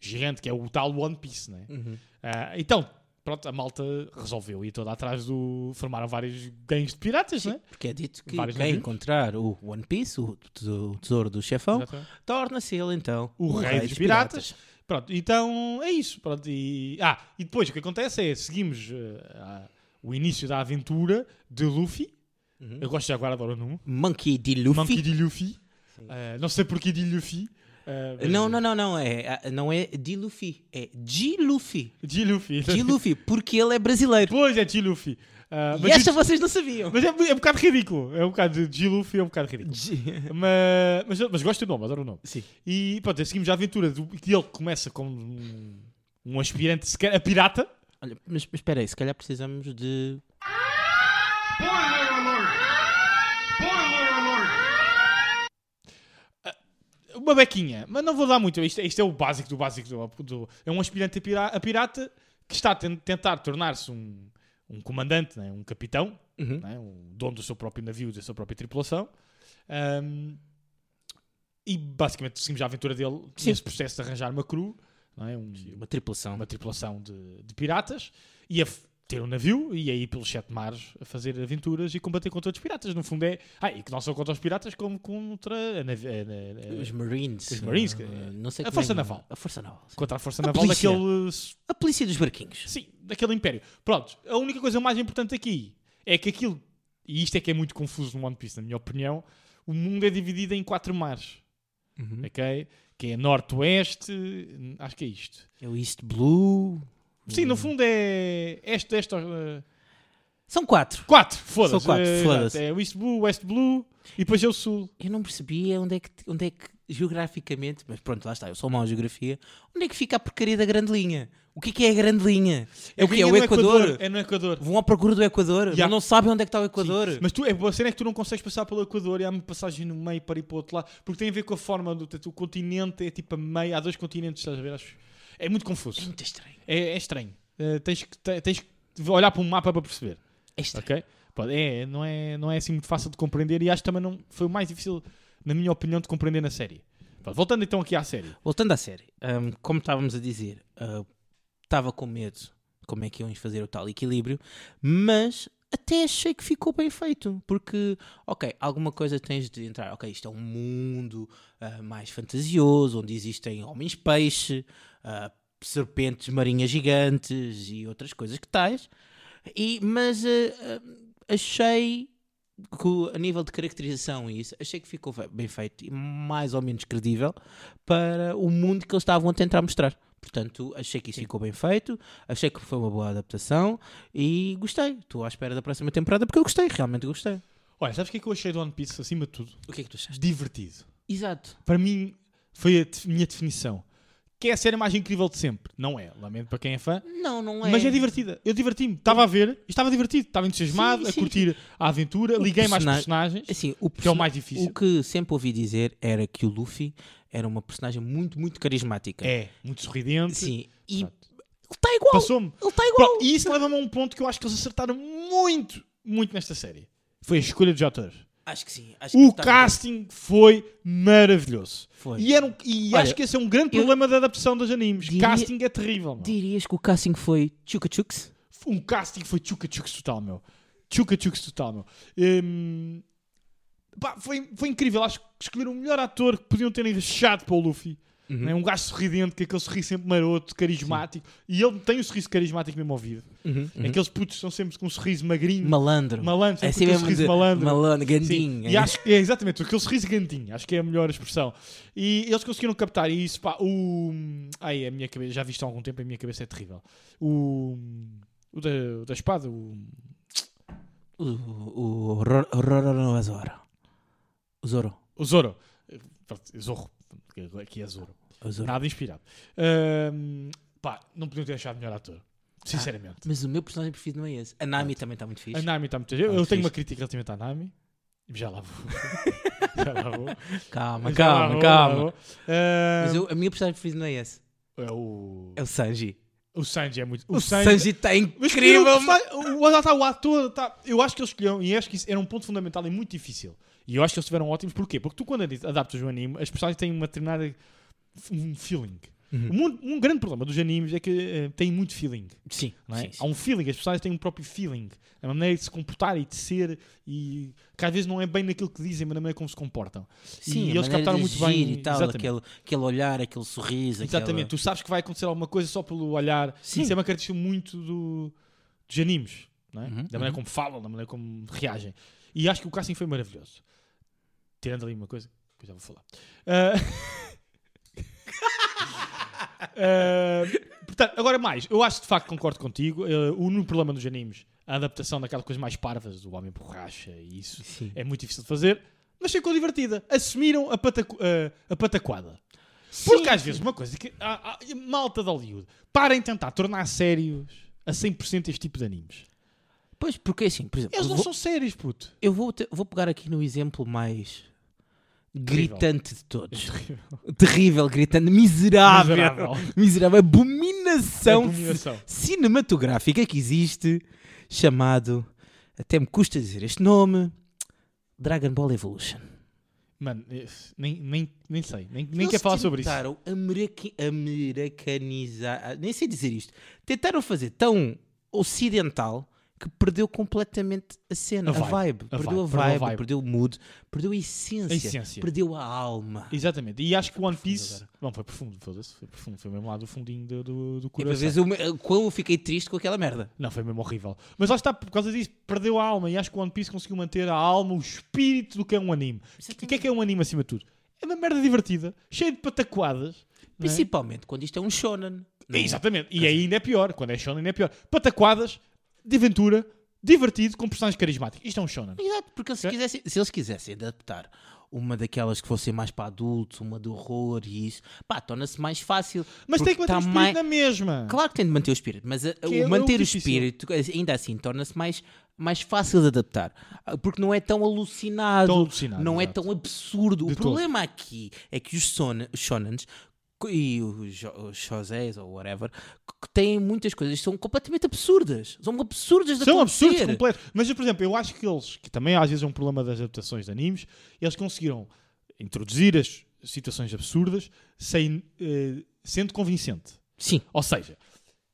gigante, que é o tal One Piece. Não é? Uhum. Ah, então, pronto, a malta resolveu ir toda atrás do. Formaram vários gangues de piratas, não é? Porque é dito que Vários quem encontrar o One Piece, o teso- o tesouro do chefão, torna-se ele então O rei dos piratas. Pronto, então é isso. Pronto, e, ah, e depois o que acontece é seguimos a- o início da aventura de Luffy. Uhum. Eu gosto de agora adoro o nome. Monkey D. Luffy. Monkey D. Luffy. Eh, não sei porquê de Luffy. Mas- Não, não, não, não é, ah, não é D. Luffy, é G. Luffy. G. Luffy. Luffy, porque ele é brasileiro. Pois é G. Luffy. Ah, E esta vocês não sabiam. mas é, é um bocado ridículo. É um bocado de. Luffy, é um bocado ridículo. G- mas, mas, mas gosto do nome, adoro o nome. Sim. E pronto, seguimos a aventura do, que ele começa como um, um aspirante a pirata. Olha, mas, mas espera aí, se calhar precisamos de... Uma bequinha, mas não vou dar muito. Isto, isto é o básico do básico. Do, do- é um aspirante a, pira- a pirata que está a ten- tentar tornar-se um, um comandante, né? um capitão, Uhum. né? um dono do seu próprio navio, da sua própria tripulação. Ahm, e basicamente seguimos a aventura dele Sim. nesse processo de arranjar uma crew, é? um, Uma tripulação. uma tripulação de, de piratas e a ter um navio e aí pelos sete mares a fazer aventuras e combater contra outros piratas. No fundo é. Ah, e que não só contra os piratas, como contra a, navi- a- a- Os Marines. Os Marines, que- não sei a como Força é Naval. A Força Naval. sim. contra a força naval polícia. daquele. A polícia dos barquinhos. Sim, daquele império. Pronto, a única coisa mais importante aqui é que aquilo. E isto é que é muito confuso no One Piece, na minha opinião. O mundo é dividido em quatro mares, Uhum. ok? Que é norte-oeste, acho que é isto. É o East Blue. Sim, no fundo é este, este, uh, São quatro. Quatro, foda-se. São quatro, É, foda-se. É o East Blue, West Blue e depois é o Sul. Eu não percebia onde é que, onde é que geograficamente, mas pronto, lá está, eu sou mau em geografia, onde é que fica a porcaria da grande linha? O que é que é a grande linha? É o que é o no Equador? É no Equador. Vão à procura do Equador, Yeah. mas não sabem onde é que está o Equador. Sim. Mas tu, é, a cena é que tu não consegues passar pelo Equador e há uma passagem no meio para ir para o outro lado, porque tem a ver com a forma do o continente, é tipo a meio, há dois continentes, estás a ver? Acho, é muito É confuso. muito estranho. É, é estranho. Eh, tens, que, te- tens que olhar para um mapa para perceber. É estranho. Ok? Pode- é, não, é, não é assim muito fácil de compreender e acho que também não foi o mais difícil, na minha opinião, de compreender na série. Pronto, voltando então aqui à série. Voltando à série, hum, como estávamos a dizer, uh, estava com medo de como é que iam fazer o tal equilíbrio, mas até achei que ficou bem feito, porque, ok, alguma coisa tens de entrar, ok, isto é um mundo uh, mais fantasioso, onde existem homens-peixe, uh, serpentes marinhas gigantes e outras coisas que tais, e, mas uh, achei que a nível de caracterização e isso, achei que ficou bem feito e mais ou menos credível para o mundo que eles estavam a tentar mostrar. Portanto, achei que isso ficou bem feito, achei que foi uma boa adaptação e gostei. Estou à espera da próxima temporada porque eu gostei, realmente gostei. Olha, sabes o que é que eu achei do One Piece, acima de tudo? O que é que tu achaste? Divertido. Exato. Para mim, foi a minha definição. Que é a série mais incrível de sempre. Não é, lamento para quem é fã. Não, não é. Mas é divertida. Eu diverti-me. Estava a ver e estava divertido. Estava entusiasmado, Sim, a sim. curtir a aventura. O Liguei mais personagem- personagens. Assim, o, Que é o mais difícil. o que sempre ouvi dizer era que o Luffy era uma personagem muito, muito carismática. É, muito sorridente. Sim. E Exato. ele está igual. Passou-me. Ele está igual. Pronto, e isso leva-me a um ponto que eu acho que eles acertaram muito, muito nesta série. Foi a escolha dos atores. Acho que sim. Acho que O está- casting foi maravilhoso. Foi. E, era um- e Olha, acho que esse é um grande eu- problema da adaptação dos animes. Diria- Casting é terrível. meu. Dirias que o casting foi Chuka Chuks? Um casting foi chuca chucs total, meu. Chuca chucs total, meu. Hum, pá, foi, foi incrível. Acho que escolheram o melhor ator que podiam ter enrechado para o Luffy. Uhum. né? Um gajo sorridente, que aquele sorriso sempre maroto, carismático. E ele tem um sorriso carismático mesmo ao vivo. Uhum, uhum. Aqueles putos são sempre com um sorriso magrinho. Malandro. Malandro, É assim mesmo sorriso de- malandro. Malandro, Sim, gandinho. e acho que é exatamente aquele sorriso gandinho, acho que é a melhor expressão. E eles conseguiram captar isso. Pá, o. Ai, a minha cabeça, já visto há algum tempo, a minha cabeça é terrível. O. O da, o da espada, o. O, o Ro- Rororo Zoro. O Zoro. O Zoro. Pronto, Aqui é. O Zoro. Nada inspirado. Ahm, pá, não podiam ter achado melhor ator. Sinceramente. Mas o meu personagem preferido não é esse. A Nami também está muito fixe. A Nami está muito. Eu, eu muito tenho uma fixe. crítica relativamente à Nami. Já lá vou. já lá vou. Calma, Já calma, vou, calma. vou. Ahm, Mas eu- a minha personagem preferida não é esse. É o. É o Sanji. O Sanji é muito. O, Sanji está Mas incrível. o O, o, tá, o ator, tá, eu acho que eles escolheram, e acho que isso era um ponto fundamental e muito difícil. E eu acho que eles estiveram ótimos, porquê? Porque tu, quando adaptas um anime, as personagens têm uma determinada. um feeling. Uhum. Um, um grande problema dos animes é que eh, têm muito feeling. Sim, é? sim, sim. Há um feeling, as personagens têm um próprio feeling. A maneira de se comportar e de ser, e que às vezes não é bem naquilo que dizem, mas na maneira como se comportam. Sim, e eles captaram muito bem. e tal, aquele, aquele olhar, aquele sorriso. Exatamente, aquela- tu sabes que vai acontecer alguma coisa só pelo olhar. Sim. Isso é uma característica muito do, dos animes, não é? Uhum, da maneira uhum. como falam, da maneira como reagem. E acho que o casting foi maravilhoso. Tirando ali uma coisa, que eu já vou falar. Ah, ah, portanto, agora mais, eu acho que de facto concordo contigo. ah, o único problema dos animes, a adaptação daquelas coisas mais parvas, do homem borracha e isso, Sim. é muito difícil de fazer. Mas ficou divertida. Assumiram a, pataco- ah, a pataquada. Porque Sim, às vezes uma coisa que há, há- malta de Hollywood parem tentar tornar sérios a 100% este tipo de animes. Pois, porque assim, por exemplo, Eles não vou, são sérios, puto. eu vou, te- vou pegar aqui no exemplo mais. Gritante de todos. Terrível, gritante, miserável. Miserável. Miserável. Abominação Abominação. cinematográfica que existe, chamado, até me custa dizer este nome, Dragon Ball Evolution. Mano, nem, nem, nem sei. Nem, nem quero falar sobre isso. Tentaram america- americanizar, nem sei dizer isto, tentaram fazer tão ocidental que perdeu completamente a cena, A a vibe, vibe. a Perdeu, a vibe, perdeu a vibe, vibe. perdeu o mood, perdeu a essência, A essência. perdeu a alma. Exatamente. E acho que o One Piece. agora. Não, foi profundo, foda-se. Foi profundo. Foi mesmo lá do fundinho do, do, do E coração. veres o me- quão eu fiquei triste com aquela merda. Não, foi mesmo horrível. Mas lá está, por causa disso, perdeu a alma. E acho que o One Piece conseguiu manter a alma, o espírito do que é um anime. O que é que é um anime acima de tudo? É uma merda divertida, cheia de pataquadas. é? Principalmente quando isto é um shonen. é? Exatamente. E ainda é pior. Quando é shonen ainda é pior. Pataquadas de aventura, divertido com personagens carismáticos. Isto é um shonen. Exato, porque se, quisessem, se eles quisessem adaptar uma daquelas que fosse mais para adultos, uma de horror e isso, pá, torna-se mais fácil. Mas tem que manter o tá espírito mais- na mesma. Claro que tem de manter o espírito, mas a- é o o manter o difícil. espírito, ainda assim, torna-se mais, mais fácil de adaptar. Ah, Porque não é tão alucinado, Tão alucinado, não é tão absurdo. De o todo. problema aqui é que os shonens co- e os os shosés ou whatever que têm muitas coisas que são completamente absurdas. São absurdas de São acontecer. absurdos completos. Mas, por exemplo, eu acho que eles, que também às vezes é um problema das adaptações de animes, eles conseguiram introduzir as situações absurdas sem, eh, sendo convincente. Sim, Ou seja,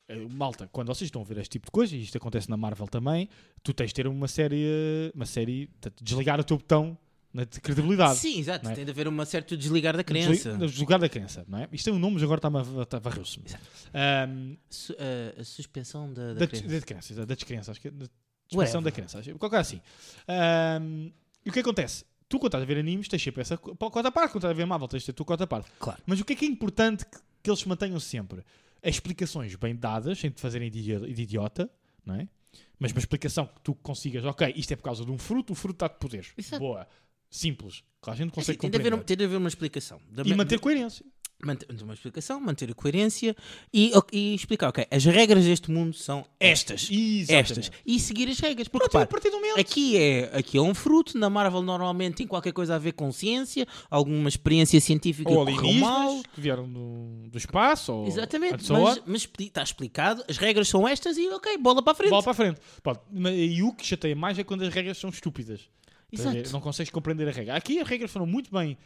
eh, malta, quando vocês estão a ver este tipo de coisa, e isto acontece na Marvel também, tu tens de ter uma série, uma série, desligar o teu botão na de credibilidade. sim, exato. é? Tem de haver uma certa desligar da crença. Desligar da crença, não é? Isto tem um nome, mas agora está-me a, está a varreu-se-me. Exato. Ahm, Su- a, a suspensão da, da da, crença. da crença, da descrença, acho que é da suspensão Whatever. da crença, acho, qualquer assim. Ahm, e o que acontece? Tu, quando estás a ver animes, tens sempre essa co- cota à parte, quando estás a ver Marvel, tens de ter a tua cota à parte. Claro. Mas o que é que é importante que, que eles se mantenham sempre? As explicações bem dadas, sem te fazerem de idi- de idiota, não é? Mas uma explicação que tu consigas, ok, isto é por causa de um fruto, o fruto dá-te poderes. Exato. Boa. Simples. Que a gente É consegue assim, tem, de haver, compreender. tem de haver uma explicação. Da E manter coerência. manter uma explicação, manter a coerência e, e explicar, ok, as regras deste mundo são estas. Exatamente. Estas. E seguir as regras. Porque, Pronto, a aqui é, aqui é um fruto, na Marvel normalmente tem qualquer coisa a ver com ciência, alguma experiência científica ou que correu mal. que vieram do, do espaço. Ou Exatamente, mas, mas está explicado, as regras são estas e ok, bola para a frente. Bola para a frente. Pronto, E o que chateia mais é quando as regras são estúpidas. Exato. Não consegues compreender a regra. Aqui as regras foram muito bem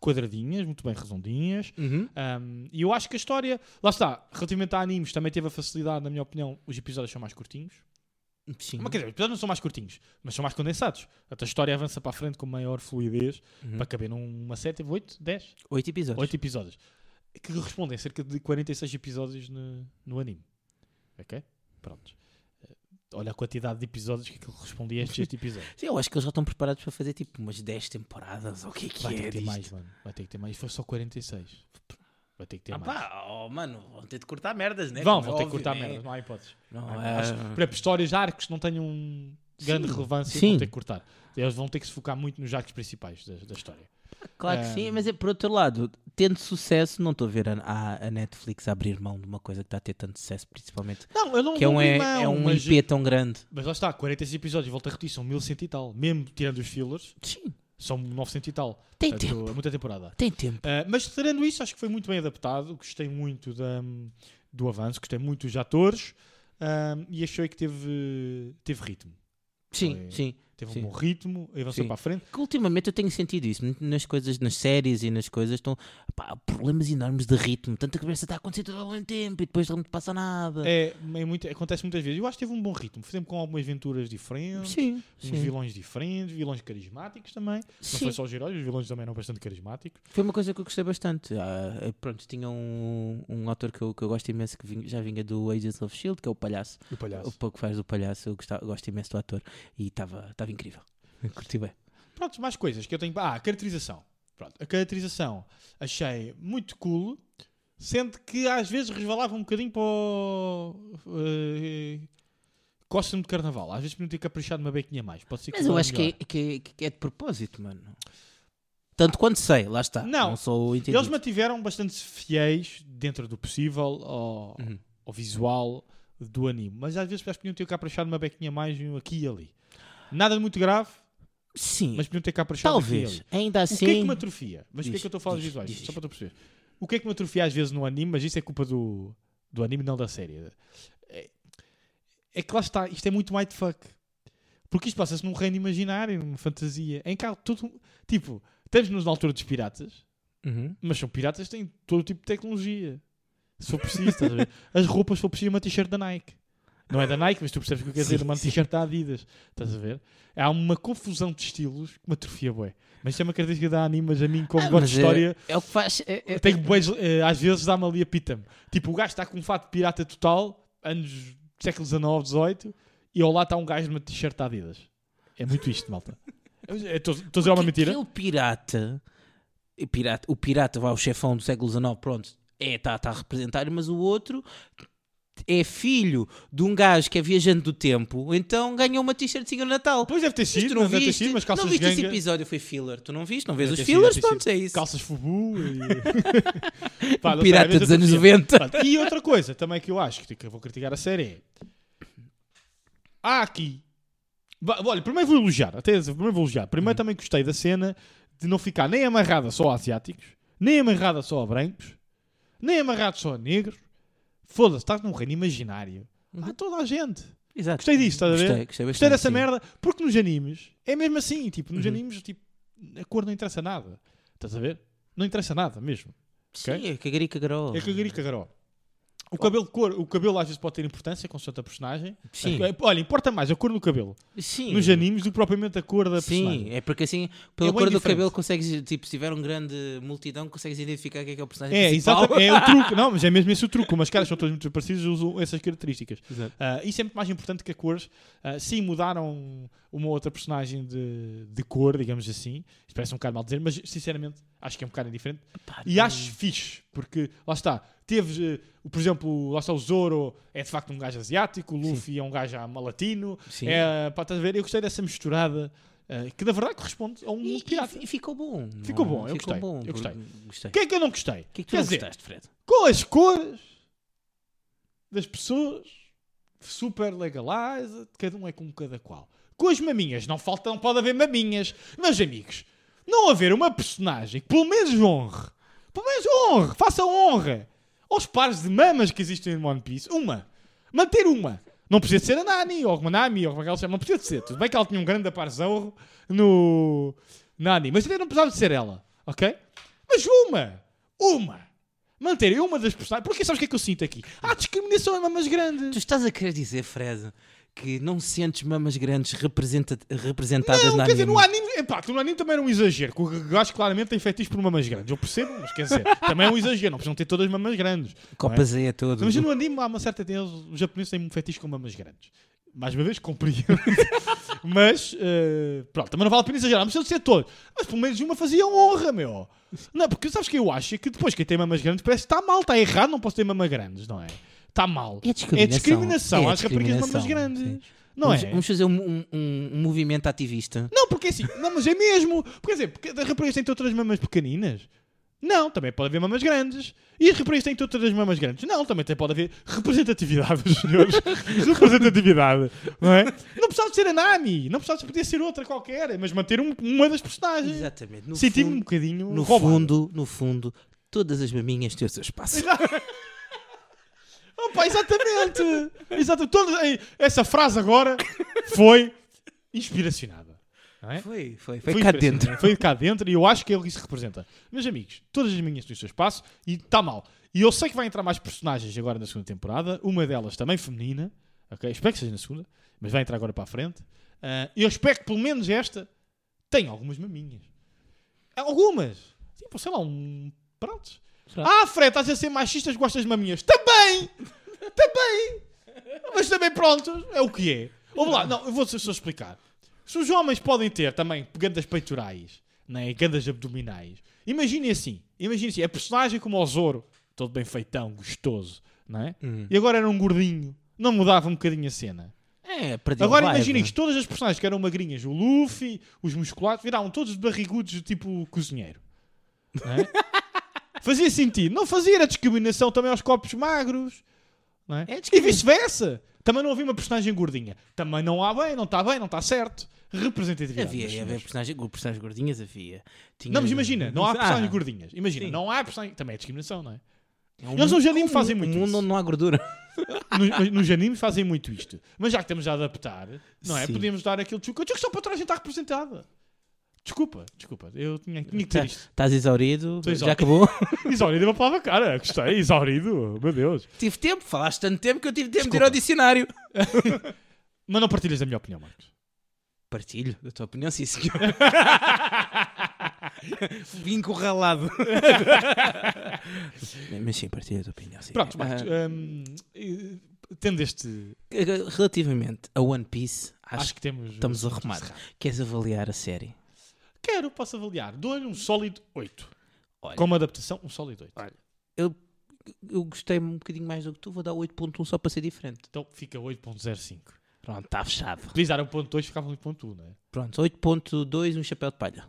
quadradinhas, muito bem redondinhas. Uhum. Um, e eu acho que a história, lá está, relativamente a animes, também teve a facilidade, na minha opinião, os episódios são mais curtinhos. Sim. Mas quer dizer, os episódios não são mais curtinhos, mas são mais condensados. Portanto, a história avança para a frente com maior fluidez Uhum. para caber numa série, teve 8, 10, Oito episódios. 8 episódios. Que correspondem a cerca de 46 episódios no, no anime. Ok? Pronto. Olha a quantidade de episódios que aquilo correspondia a estes este episódio. Sim, eu acho que eles já estão preparados para fazer tipo umas 10 temporadas ou o que é que Vai ter é que ter mais, mano. Vai ter que ter mais. Foi só 46. Vai ter que ter Ah mais. pá, oh, mano, vão ter de cortar merdas, né? Vão, Como vão ter que cortar óbvio, né? merdas, não há hipóteses. Não, Não, é- acho- por exemplo, histórias, arcos não tenham grande Sim, relevância, sim. vão ter que cortar. Eles vão ter que se focar muito nos arcos principais da, da história. Claro que sim, mas é por outro lado, tendo sucesso, não estou a ver a, a- Netflix abrir mão de uma coisa que está a ter tanto sucesso, principalmente. Não, eu não Que é um, é, mão, é um IP tão grande. mas lá está, 46 episódios, volto a repetir, são 1100 e tal. Mesmo tirando os fillers, Sim, são 900 e tal. tem Portanto, tempo. é muita temporada. Tem tempo. Uh, mas tirando isso, acho que foi muito bem adaptado. Gostei muito da- do avanço, gostei muito dos atores um, e achei que teve, teve ritmo. Sim, foi- sim. Teve Sim. um bom ritmo, avançou Sim. para a frente. Que ultimamente eu tenho sentido isso nas coisas, nas séries e nas coisas, estão pá, problemas enormes de ritmo. Tanta cabeça está a acontecer todo ao mesmo tempo e depois não te passa nada. É, é muito, acontece muitas vezes. Eu acho que teve um bom ritmo, sempre com algumas aventuras diferentes, Sim, uns sim. vilões diferentes, vilões carismáticos também. Não Sim. foi só os heróis, os vilões também eram bastante carismáticos. Foi uma coisa que eu gostei bastante. Ah, pronto, tinha um, um autor que eu, que eu gosto imenso que vinha- já vinha do Agents of Shield, que é o palhaço. O palhaço. O pouco faz do palhaço, eu, gostava- eu gosto imenso do ator e estava incrível. Curti bem. Pronto, mais coisas que eu tenho. Ah, a caracterização. Pronto, a caracterização achei muito cool, sendo que às vezes resvalava um bocadinho para o. eh, costume de carnaval. Às vezes podiam ter caprichado uma bequinha mais. Pode ser que Mas eu acho que é, que, é, que é de propósito, mano. Tanto quanto sei, lá está. Não, sou o entendido. Eles mantiveram bastante fiéis dentro do possível ao, Uhum. ao visual do anime. Mas às vezes que podiam ter caprichado uma bequinha mais aqui e ali. Nada de muito grave, Sim, mas podiam ter caprichado talvez. Ainda assim. O que é que me atrofia? Mas Diz, porquê é que eu estou a falar dos visuais? diz, Só para tu perceber. O que é que me atrofia às vezes no anime, mas isso é culpa do, do anime, não da série. É, é que lá está, isto é muito mindfuck. Porque isto passa-se num reino imaginário, numa fantasia, em que há tudo. Tipo, estamos-nos na altura dos piratas, Uhum. mas são piratas que têm todo tipo de tecnologia. Se for preciso, estás a ver? As roupas, se for preciso, uma t-shirt da Nike. Não é da Nike, mas tu percebes o que eu quero dizer, uma t-shirt da Adidas. Estás a ver? Há uma confusão de estilos que me atrofia, bué. Mas isso é uma característica da anime, mas a mim, como Ah, gosto mas de história, É, é o que faz. é- é- tenho bués, eh, às vezes dá-me ali a pita-me. Tipo, o gajo está com um fato de pirata total, anos século XIX, XVIII, e ao lado está um gajo numa t-shirt da Adidas. É muito isto, malta. Estou a dizer uma mentira? Aquele pirata, o pirata, o pirata vai ao chefão do século XIX, pronto, é, está tá a representar, mas o outro é filho de um gajo que é viajante do tempo, então ganhou uma t-shirtzinha no Natal. Pois deve ter Mas sido, tu não ter viste, sido, mas calças não viste esse episódio, foi filler. Tu não viste? Não vês os sido, fillers? ter Pronto, sido. é isso. Calças fubu e... Pá, não sei, pirata vezes dos anos confio. 90. Pronto, E outra coisa também que eu acho que, eu vou criticar a série é. Há aqui. Olha, primeiro vou elogiar. Até, primeiro vou elogiar. Primeiro também gostei da cena de não ficar nem amarrada só a asiáticos, nem amarrada só a brancos, nem amarrado só a negros. Foda-se, estás num reino imaginário. Há toda a gente. Exato. Gostei disso, estás a ver? Uhum. Gostei, gostei, Gostei dessa sim. merda, porque nos animes é mesmo assim. Tipo, nos Uhum. animes, tipo, a cor não interessa nada. Estás a ver? Não interessa nada mesmo. Sim, Ok? é cagarica garol. É cagarica garó. O cabelo, cor, o cabelo às vezes pode ter importância com a personagem. Sim. É, Olha, importa mais a cor do cabelo Sim. nos animes do que propriamente a cor da Sim, personagem. é porque assim, pela É cor do cabelo, consegues, tipo, se tiver um grande multidão, consegues identificar quem é que é o personagem É, principal. exato, é o truque. Não, mas é mesmo esse o truque. Como as caras são todas muito parecidas, usam essas características. Exato. Ah, isso é muito mais importante que a cores. Ah, sim, mudaram uma outra personagem de, de cor, digamos assim. Isto parece um bocado mal dizer, mas sinceramente acho que é um bocado diferente. Pá, E acho fixe, porque lá está, teve, eh, por exemplo, lá está o Zoro, é de facto um gajo asiático, o Luffy é um gajo ah, latino, Sim. é, pá, estás a ver? Eu gostei dessa misturada, eh, que na verdade corresponde a um E, pirata. e- e ficou bom. Ficou não- bom, eu ficou gostei, bom, eu gostei. gostei. O que é que eu não gostei? O que é que tu Quer não dizer, gostaste, Fred? com as cores das pessoas, super legalized, cada um é com cada qual. Com as maminhas, não falta, não pode haver maminhas. Meus amigos, não haver uma personagem que pelo menos honre, pelo menos honre, faça honra aos pares de mamas que existem em One Piece. Uma. Manter uma. Não precisa ser a Nani, ou uma Nami, ou como é ela chama. Não precisa de ser. Tudo bem que ela tinha um grande aparzão no Nani, mas até não precisava de ser ela, ok? Mas uma. Uma. Manterem uma das personagens. Porque sabes o que é que eu sinto aqui? Há discriminação em mamas Tu grandes. estás a querer dizer, Fred, que não sentes mamas grandes representa- representadas Não, na quer dizer, anime? no anime, epá, no anime também era um exagero. que O gajo claramente tem fetiche por mamas grandes. Eu percebo, mas quer dizer, também é um exagero. Não precisam ter todas mamas grandes. Copas aí a todo. Mas no anime há uma certa. Eles, os japoneses têm um fetiche com mamas grandes. Mais uma vez, compreendo. mas, eh, pronto, também não vale a pena exagerar. Não precisa de ser todos. Mas pelo menos uma fazia honra, meu. Não, porque sabes o que eu acho? É que depois quem tem mamas grandes parece que está mal, está errado, não posso ter mamas grandes, não é? Está mal. É discriminação. discriminação É às raparigas de mamas discriminação, grandes. sim. Não vamos, é? vamos fazer um, um- um- movimento ativista. Não, porque assim, não, mas é mesmo. Porque, quer dizer, porque as raparigas têm outras mamas pequeninas? Não, também pode haver mamas grandes. E as raparigas têm todas as mamas grandes? Não, também pode haver representatividade, meus senhores. representatividade, não é? Não precisava de ser a Nami, não precisava de poder ser outra qualquer, mas manter um- uma das personagens. Exatamente. Senti-me um bocadinho no roubado. fundo, no fundo, todas as maminhas têm o seu espaço. Opa, exatamente! Exatamente. Toda- essa frase agora foi inspiracionada. Não é? Foi, foi, foi, Foi cá dentro. Foi cá dentro e eu acho que é isso que representa. Meus amigos, todas as minhas têm o seu espaço e está mal. E eu sei que vai entrar mais personagens agora na segunda temporada, uma delas também feminina, ok? Espero que seja na segunda, mas vai entrar agora para a frente. Ah, eu espero que pelo menos esta tenha algumas maminhas. Algumas! Tipo, sei lá, um. Pronto. Ah, Fred, estás a ser machistas, gostas de maminhas? Também! Também! Mas também, pronto, é o que é. Vamos lá, não, eu vou só explicar. Se os homens podem ter também gandas peitorais, né, gandas abdominais, imaginem assim, imaginem assim, a personagem como o Zoro, todo bem feitão, gostoso, não é? Hum. E agora era um gordinho, não mudava um bocadinho a cena. É, Agora imaginem isto, todas as personagens que eram magrinhas, o Luffy, os musculados, viravam todos barrigudos, tipo cozinheiro. Não é? fazia sentido. Não fazia, era discriminação também aos corpos magros. Não é? É e vice-versa. Também não havia uma personagem gordinha. Também não há bem, não está bem, não está certo. Representatividade. Havia, havia senhores. personagens, personagens gordinhas, havia. Tinha- Não, mas imagina, não há Ah, personagens gordinhas. Imagina, sim. não há personagens. Também é discriminação, não é? é um Eles nos animes fazem muito mundo isso. onde não há gordura. Nos, nos animes fazem muito isto. Mas já que estamos a adaptar, não é? Sim. Podemos dar aquele tchuca. O tchuca só para toda a gente está representada. Desculpa, desculpa. Eu tinha, tinha que ter Tá- isto. Estás exaurido? Já exaurido. acabou? Exaurido é uma palavra cara. Gostei, exaurido. Meu Deus. tive tempo, falaste tanto tempo que eu tive tempo de ir Desculpa. ao dicionário. Mas não partilhas a minha opinião, Marcos. Partilho da tua opinião, sim, senhor. Vim encurralado. Mas sim, partilho da tua opinião, sim. Pronto, Marcos. Ah, hum, tendo este. relativamente a One Piece, acho, Acho, que temos. estamos arrumados. Queres avaliar a série? Quero, posso avaliar. Dou-lhe um sólido 8. Olha, Como adaptação, um sólido 8. eu eu gostei um bocadinho mais do que tu, vou dar 8.1 só para ser diferente. Então fica 8.05. Pronto, está fechado. Dar 1.2, ficava 8.1, não é? Pronto, 8.2 um chapéu de palha.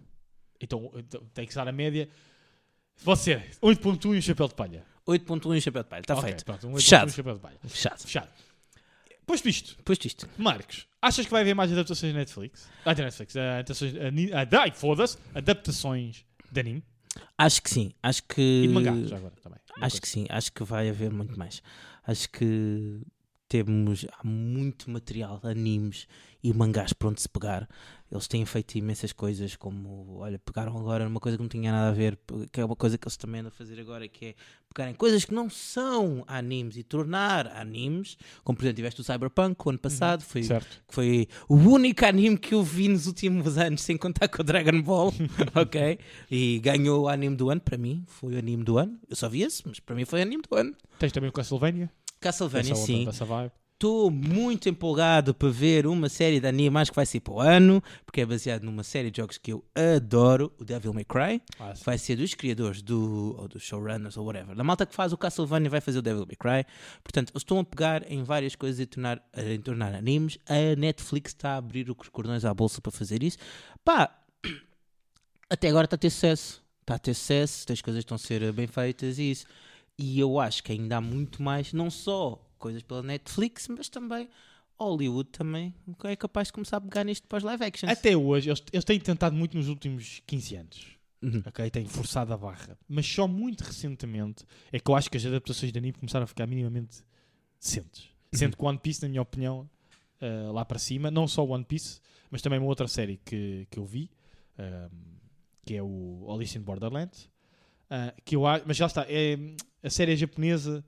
Então, então tem que ser a média. Você, 8.1 e um chapéu de palha. 8.1 um chapéu de palha, está Ok, feito. Pronto, um 8.1 Fechado. e um chapéu de palha. Fechado. Fechado. Posto isto, Posto isto. Marcos, achas que vai haver mais adaptações da Netflix? Ah, da Netflix. ah, adaptações, ani- ah, ai, foda-se. Adaptações de anime. Acho que sim. Acho que. E de mangá, já agora também. Acho que sim, acho que vai haver muito mais. Acho que temos há muito material, animes e mangás para onde se pegar. Eles têm feito imensas coisas, como, olha, pegaram agora numa coisa que não tinha nada a ver, que é uma coisa que eles também andam a fazer agora, que é pegarem coisas que não são animes e tornar animes. Como, por exemplo, tiveste o Cyberpunk o ano passado, foi, Certo. que foi o único anime que eu vi nos últimos anos, sem contar com o Dragon Ball, ok? E ganhou o anime do ano, para mim, foi o anime do ano. Eu só vi esse, mas para mim foi o anime do ano. Tens também o Castlevania. Castlevania, onda, sim. Estou muito empolgado para ver uma série de anime, acho que vai ser para o ano, porque é baseado numa série de jogos que eu adoro, o Devil May Cry. Vai ser dos criadores do, ou dos showrunners ou whatever. Da malta que faz o Castlevania vai fazer o Devil May Cry. Portanto, eles estão a pegar em várias coisas e tornar, em tornar animes. A Netflix está a abrir os cordões à bolsa para fazer isso. Pá, até agora está a ter sucesso. Está a ter sucesso, as coisas estão a ser bem feitas e isso. E eu acho que ainda há muito mais, não só coisas pela Netflix, mas também Hollywood também é capaz de começar a pegar nisto para os live actions. Até hoje, eles, eles têm tentado muito nos últimos 15 anos. Uhum. Ok? Têm forçado a barra. Mas só muito recentemente é que eu acho que as adaptações de anime começaram a ficar minimamente decentes. Sendo que One Piece, na minha opinião, ah, lá para cima, não só One Piece, mas também uma outra série que, que eu vi, ah, que é o Alice in Borderland. ah, que eu, a- mas já está, é, a série é japonesa.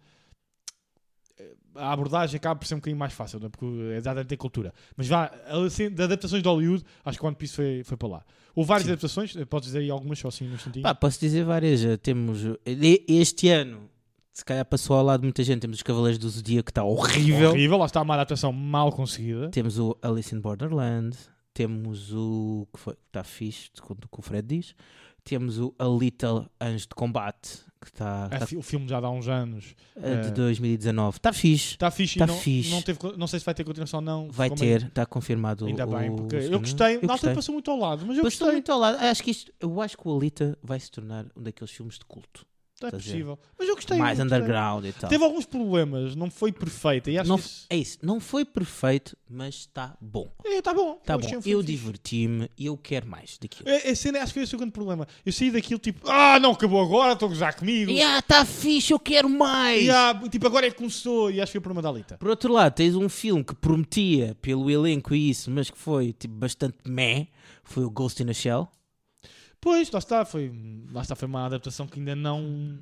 A abordagem acaba por ser um bocadinho mais fácil, não é? porque é dada ter cultura. Mas vá, assim, de adaptações de Hollywood, acho que One Piece foi, foi para lá. Houve várias Sim. adaptações, eh, podes dizer aí algumas só assim no instantinho. Pá, posso dizer várias. eh, Temos eh, este ano, se calhar passou ao lado de muita gente. Temos os Cavaleiros do Zodíaco, que está horrível. Horrível, lá está uma adaptação mal conseguida. Temos o Alice in Borderland. Temos o que foi, está fixe, segundo o que o Fred diz. Temos o A Little Anjo de Combate, que está É, está, fi- o filme já dá uns anos. eh, de eh, 2019. Está fixe. Está fixe, Tá e não, fixe. Não, teve, não sei se vai ter continuação ou não. Vai ter, está confirmado. o- Ainda bem, o porque eu segundo. gostei. Eu Na altura passou muito ao lado, mas eu Passou gostei. muito ao lado. Acho que isto, eu acho que o Alita vai se tornar um daqueles filmes de culto. É estás a ver? possível. Mas eu gostei. mais eu gostei. underground e tal. Teve alguns problemas, não foi perfeita. E acho Não, que isso... é isso, não foi perfeito, mas está bom. É, tá bom. Está Eu bom. achei um filme Eu fixe. diverti-me e eu quero mais daquilo. É, é cena, acho que foi o grande problema. Eu saí daquilo tipo, ah, não acabou agora, estou a gozar comigo. Ah, está fixe, eu quero mais! E, ah, tipo, agora é que começou. E acho que foi o problema da Alita. Por outro lado, tens um filme que prometia pelo elenco e isso, mas que foi tipo, bastante meh. Foi o Ghost in a Shell. Pois, lá está, foi, lá está, foi uma adaptação que ainda não.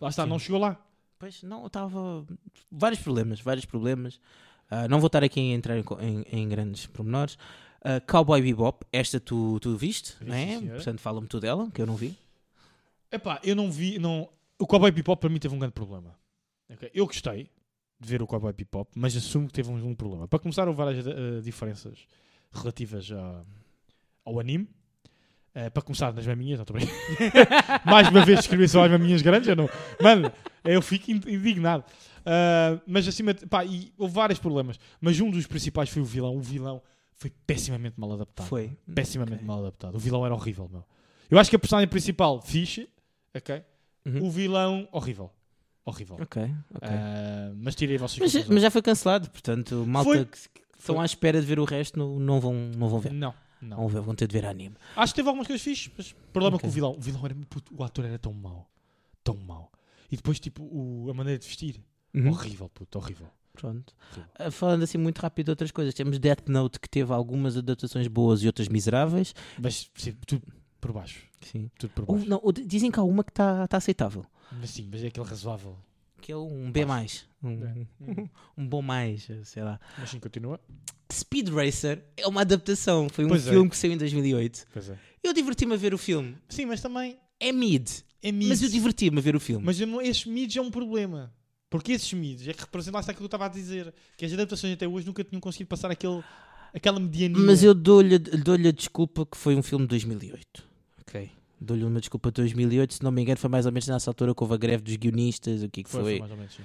Lá está, Sim. não chegou lá. Pois não, estava. Vários problemas, vários problemas. Ah, não vou estar aqui a entrar em, em- em grandes pormenores. Ah, Cowboy Bebop, esta tu, tu viste, Vi, não é? senhora. Portanto, fala-me tu dela, que eu não vi. Epá, eu não vi. Não... O Cowboy Bebop para mim teve um grande problema. Ok? Eu gostei de ver o Cowboy Bebop, mas assumo que teve um, um problema. Para começar, houve várias eh, diferenças relativas a- ao anime. Eh, para começar, nas maminhas, não estou bem. Mais uma vez escrevi só as maminhas grandes, eu não. Mano, eu fico in- indignado. Ah, mas acima de. Pá, e houve vários problemas. Mas um dos principais foi o vilão. O vilão foi pessimamente mal adaptado. Foi. Pessimamente Ok. mal adaptado. O vilão era horrível, meu. Eu acho que a personagem principal, fixe, ok? Uhum. O vilão, horrível. Horrível. Ok, ok. Ah, mas tirei vocês mas, mas já foi cancelado, portanto, malta Foi. que, que estão à espera de ver o resto não, não, vão, não vão ver. Não, não. Vão ver, vão ter de ver anime. Acho que teve algumas coisas fixes, mas o problema Ok. com o vilão. O vilão era. puto, o ator era tão mau. Tão mau. E depois, tipo, o- a maneira de vestir. Uhum. Horrível, puto, horrível. Pronto. Ah, falando assim muito rápido de outras coisas, temos Death Note que teve algumas adaptações boas e outras miseráveis. Mas sim, tudo por baixo. Sim. Tudo por Ou, baixo. não, ou dizem que há uma que está tá aceitável. Mas sim, mas é aquele razoável. Que é um B. Um, É. um bom mais, sei lá. Mas sim, continua. Speed Racer é uma adaptação. Foi um Pois é. filme que saiu em 2008. Pois é. Eu diverti-me a ver o filme. Sim, mas também É mid. é mid. Mas eu diverti-me a ver o filme. Mas esses mids é um problema. Porque esses mids é que representam aquilo que eu estava a dizer. Que as adaptações até hoje nunca tinham conseguido passar aquele, aquela mediania. Mas eu dou-lhe dou a desculpa que foi um filme de 2008. Ok. Dou-lhe uma desculpa de 2008, se não me engano, foi mais ou menos nessa altura que houve a greve dos guionistas, o que é que Foi, foi. foi mais ou menos, sim.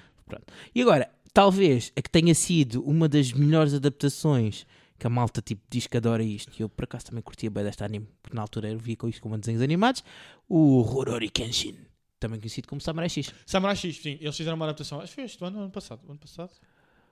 E agora, talvez a que tenha sido uma das melhores adaptações que a malta tipo, diz que adora isto, e eu por acaso também curtia bem desta anime, porque na altura eu via com isto como desenhos animados, o Rurouni Kenshin, também conhecido como Samurai X. Samurai X, sim, eles fizeram uma adaptação. Acho que foi este ano, ano passado. Ano passado?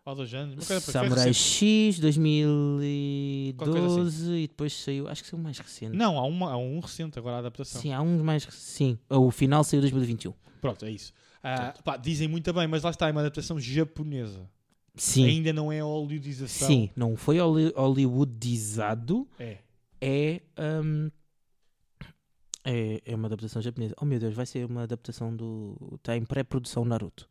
Há dois anos. uma coisa- foi Samurai. X Qualquer 2012 coisa e depois saiu, acho que saiu mais recente. Não, há, uma, há um recente agora a adaptação. Sim, há uns mais sim, o final saiu 2021. Pronto, é isso. Ah, pá, dizem muito bem, mas lá está, é uma adaptação japonesa. Sim. Ainda não é hollywoodização. Sim, não foi holly- hollywoodizado, É. é, hum, é é uma adaptação japonesa. Oh meu Deus, vai ser uma adaptação do está em pré-produção Naruto.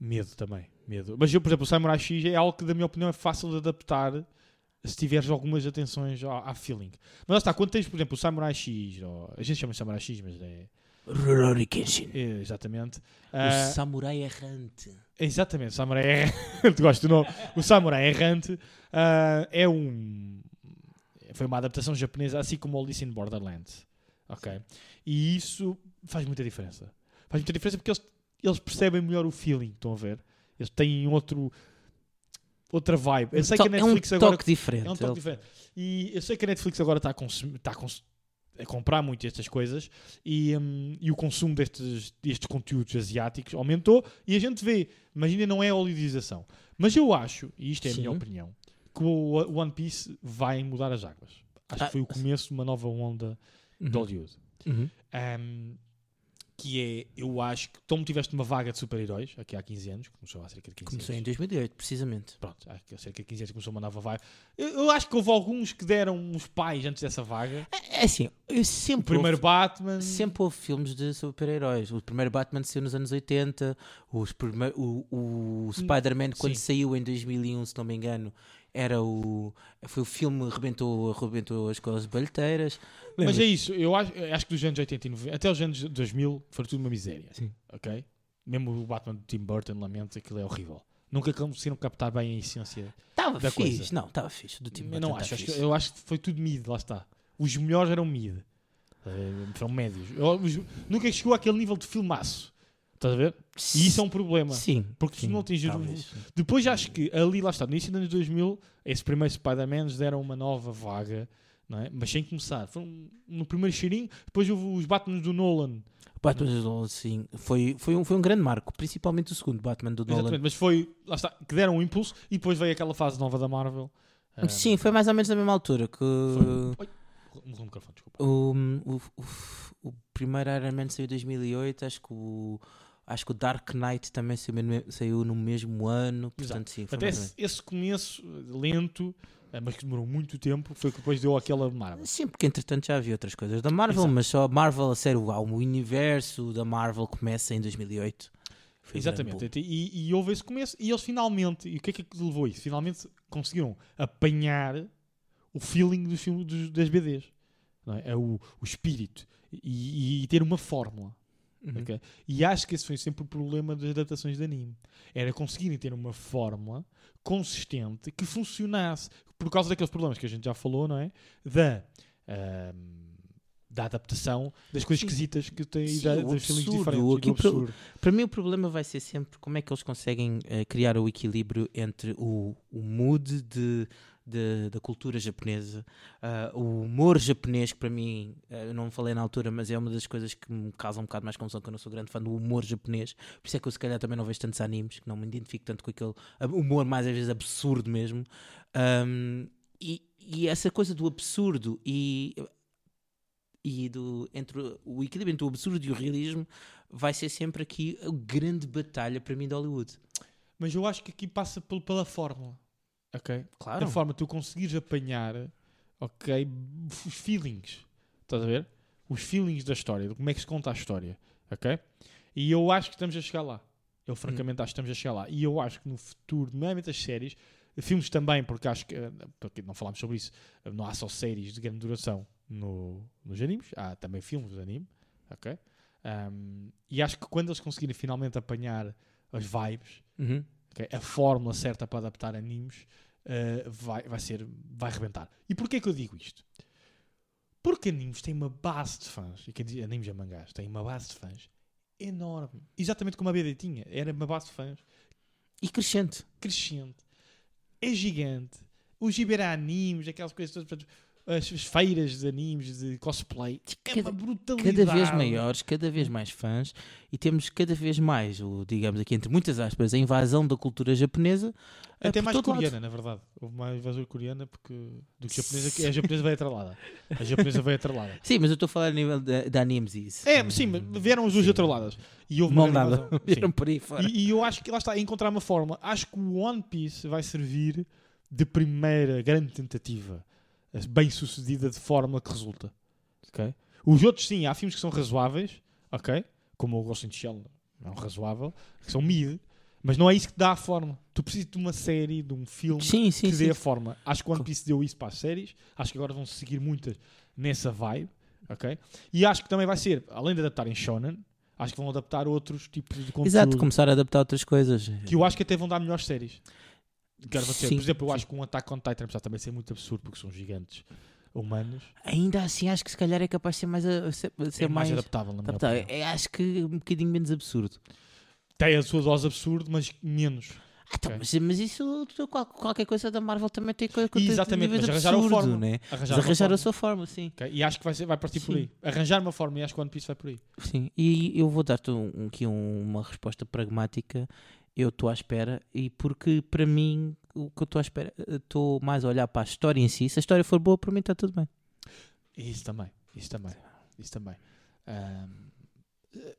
Medo também, medo. Mas eu, por exemplo, o Samurai X é algo que, da minha opinião, é fácil de adaptar se tiveres algumas atenções à, à feeling. Mas lá está, quando tens, por exemplo, o Samurai X, ou, a gente chama de Samurai X, mas é, Rurouni Kenshin. é exatamente. O Ah, samurai errante. Exatamente, o Samurai Errante. Gosto do nome. O Samurai Errante ah, é um. Foi uma adaptação japonesa, assim como o Alice in Borderlands. Ok? E isso faz muita diferença. Faz muita diferença porque eles, eles percebem melhor o feeling, estão a ver? Eles têm outro. Outra vibe. Eu sei que a Netflix é um agora. toque diferente. É um toque Ele- diferente. E eu sei que a Netflix agora está a, consumir, está a, cons- a comprar muito estas coisas e, hum, e o consumo destes, destes conteúdos asiáticos aumentou e a gente vê, mas ainda não é a hollywoodização. Mas eu acho, e isto é a minha opinião, que o One Piece vai mudar as águas. Acho Ah, que foi o começo de uma nova onda de Uhum. Hollywood. Uhum. Um, que é, eu acho que como tiveste uma vaga de super-heróis aqui há 15 anos, começou há cerca de 15 Começou em anos. 2008, precisamente. Pronto, há cerca de 15 anos começou uma nova vaga. Eu, eu acho que houve alguns que deram uns pais antes dessa vaga. É assim, eu O sempre primeiro houve, Batman. sempre houve filmes de super-heróis. O primeiro Batman saiu nos anos 80, os prime- o, o Spider-Man quando sim. saiu em 2001, se não me engano, era o foi o filme que rebentou, rebentou as escolas bilheteiras. Mas é isso, eu acho, acho que dos anos 80 e 90, até os anos 2000 foi tudo uma miséria. Sim. Ok? Mesmo o Batman de Tim Burton, lamento, aquilo é horrível. Nunca conseguiram captar bem a essência. Estava da fixe, coisa. não, estava fixe. Do tipo eu não acho, acho que- eu acho que foi tudo mid, lá está. Os melhores eram mid. Eh, foram médios. Eu- os- nunca chegou àquele nível de filmaço. Estás a ver? E isso é um problema. Sim, Porque se sim, não atingir o-. Depois acho que ali, lá está, no início dos anos 2000, esse primeiro Spider-Man deram uma nova vaga, não é? mas sem começar. Foi no primeiro cheirinho, depois houve os Batman do Nolan, Batman do Nolan, sim, foi, foi, um, foi um grande marco, principalmente o segundo Batman do Nolan. exatamente, mas foi, lá está, que deram um impulso e depois veio aquela fase nova da Marvel. Ah, Sim, foi mais ou menos na mesma altura que Oi, morreu o microfone, desculpa. o, o, o, o primeiro Iron Man saiu em 2008, acho que o, acho que o Dark Knight também saiu, no- mesmo ano, portanto sim, Até esse, esse começo eh, lento, eh, mas que demorou muito tempo, foi que depois deu aquela Marvel. Sim, porque entretanto já havia outras coisas da Marvel, Exato. mas só Marvel, a sério, uau, o universo da Marvel começa em 2008. Foi Exatamente. E, e houve esse começo. E eles finalmente. E o que é que levou isso? Finalmente conseguiram apanhar o feeling dos filmes dos- das BDs. É? É o, o espírito. E, e ter uma fórmula. Uhum. ok? E acho que esse foi sempre o problema das adaptações de anime. Era conseguirem ter uma fórmula consistente que funcionasse. Por causa daqueles problemas que a gente já falou, não é? Da. da adaptação das coisas Sim. esquisitas que têm Sim, da, o dos feelings absurdo, diferentes. e aqui pro-. Para mim o problema vai ser sempre como é que eles conseguem eh, criar o equilíbrio entre o, o mood de, de- da cultura japonesa, ah, o humor japonês, que para mim, eh, eu não falei na altura, mas é uma das coisas que me causa um bocado mais confusão, que eu não sou grande fã do humor japonês, por isso é que eu se calhar também não vejo tantos animes, que não me identifico tanto com aquele ah, humor mais às vezes absurdo mesmo. Ahm, e, e essa coisa do absurdo e e do, entre o- equilíbrio entre o absurdo e o realismo vai ser sempre aqui a grande batalha para mim de Hollywood. Mas eu acho que aqui passa pel- pela fórmula. Ok? Claro. A forma tu conseguires apanhar, ok, os feelings. Estás a ver? Os feelings da história, de como é que se conta a história. Ok? E eu acho que estamos a chegar lá. Eu francamente acho que estamos a chegar lá. E eu acho que no futuro, nomeadamente as séries, filmes também, porque acho que, eh, porque não falámos sobre isso, eh, não há só séries de grande duração no, nos animes, há também filmes de anime. Ok? Um, e acho que quando eles conseguirem finalmente apanhar as vibes, Uhum. Ok, a fórmula certa para adaptar animes uh, vai, vai ser vai rebentar. E porquê que eu digo isto? Porque animes têm uma base de fãs. E quem diz animes e mangás têm uma base de fãs enorme. Exatamente como a BD tinha. Era uma base de fãs E crescente. crescente. É gigante. Os Ibera animes, aquelas coisas todas. As, as feiras de animes, de cosplay. É Cada- uma brutalidade. Cada vez maiores, cada vez mais fãs e temos cada vez mais, o, digamos aqui entre muitas aspas, a invasão da cultura japonesa. Até mais todo lado. coreana, na verdade. Houve mais invasão coreana porque, do que japonesa. que A japonesa veio atrelada. A japonesa veio atrelada. Sim, mas eu estou a falar a nível de, de animes e isso. É, sim, mas vieram as duas Sim. atreladas. E houve invasão. Vieram por aí fora. E, e eu acho que lá está, a encontrar uma forma. Acho que o One Piece vai servir de primeira grande tentativa bem sucedida de fórmula que resulta. ok? Os outros, sim, há filmes que são razoáveis, ok? Como o Ghost in the Shell, não é razoável, que são mid, mas não é isso que dá a forma. Tu precisas de uma série, de um filme Sim, sim, que sim. dê a forma. Acho que o One Piece deu isso para as séries. Acho que agora vão seguir muitas nessa vibe. ok? E acho que também vai ser, além de adaptarem Shonen, acho que vão adaptar outros tipos de conteúdo. Exato, começar a adaptar outras coisas. Que eu acho que até vão dar melhores séries. Quero Sim, por exemplo, eu acho que um Attack on Titan apesar também ser muito absurdo porque são gigantes humanos. Ainda assim, acho que se calhar é capaz de ser mais, a- ser, ser é mais, mais, adaptável, na adaptável. É, acho que um bocadinho menos absurdo. Tem a sua dose absurdo, mas menos. Ah, então, Ok. mas, mas isso, qualquer coisa da Marvel também tem coisa Exatamente, mas arranjaram a absurdo, forma. né? Arranjar, Mas arranjar forma. a sua forma, sim. Ok? E acho que vai, ser, vai partir por Sim. aí. Arranjar uma forma e acho que o One Piece vai por aí. Sim, e eu vou dar-te um, aqui um- uma resposta pragmática. Eu estou à espera, e porque para mim, o que eu estou à espera, estou mais a olhar para a história em si. Se a história for boa, para mim está tudo bem. Isso também, isso também, isso também. Ahm, eh,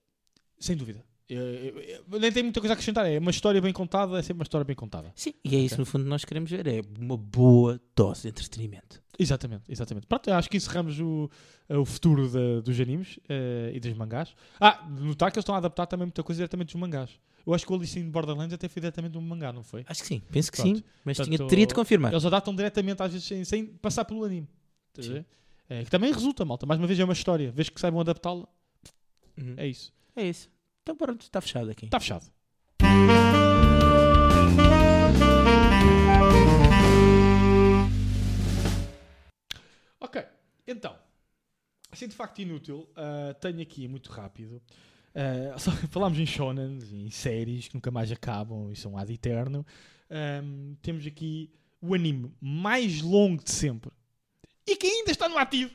sem dúvida. Eu, eu- eu nem tenho muita coisa a acrescentar. É uma história bem contada, é sempre uma história bem contada. Sim, e é isso Ok. no fundo que nós queremos ver: é uma boa dose de entretenimento. Exatamente, exatamente. Pronto, eu acho que encerramos o, o futuro da- dos animes eh, e dos mangás. Ah, de notar que eles estão a adaptar também muita coisa diretamente dos mangás. Eu acho que o Alice in Borderlands até foi diretamente de um mangá, não foi? Acho que sim, penso que Pronto. sim, mas Portanto, tinha, teria de confirmar. Eles adaptam diretamente, às vezes, sem, sem passar pelo anime. É, que também resulta, malta. Mais uma vez é uma história. Vês que saibam adaptá-la, Uhum. é isso. É isso. Então pronto, está fechado aqui. Está fechado. Então, assim de facto inútil, ah, tenho aqui muito rápido. ah, só falámos em shonens, em séries que nunca mais acabam e são ad eterno. Ahm, temos aqui o anime mais longo de sempre e que ainda está no ativo.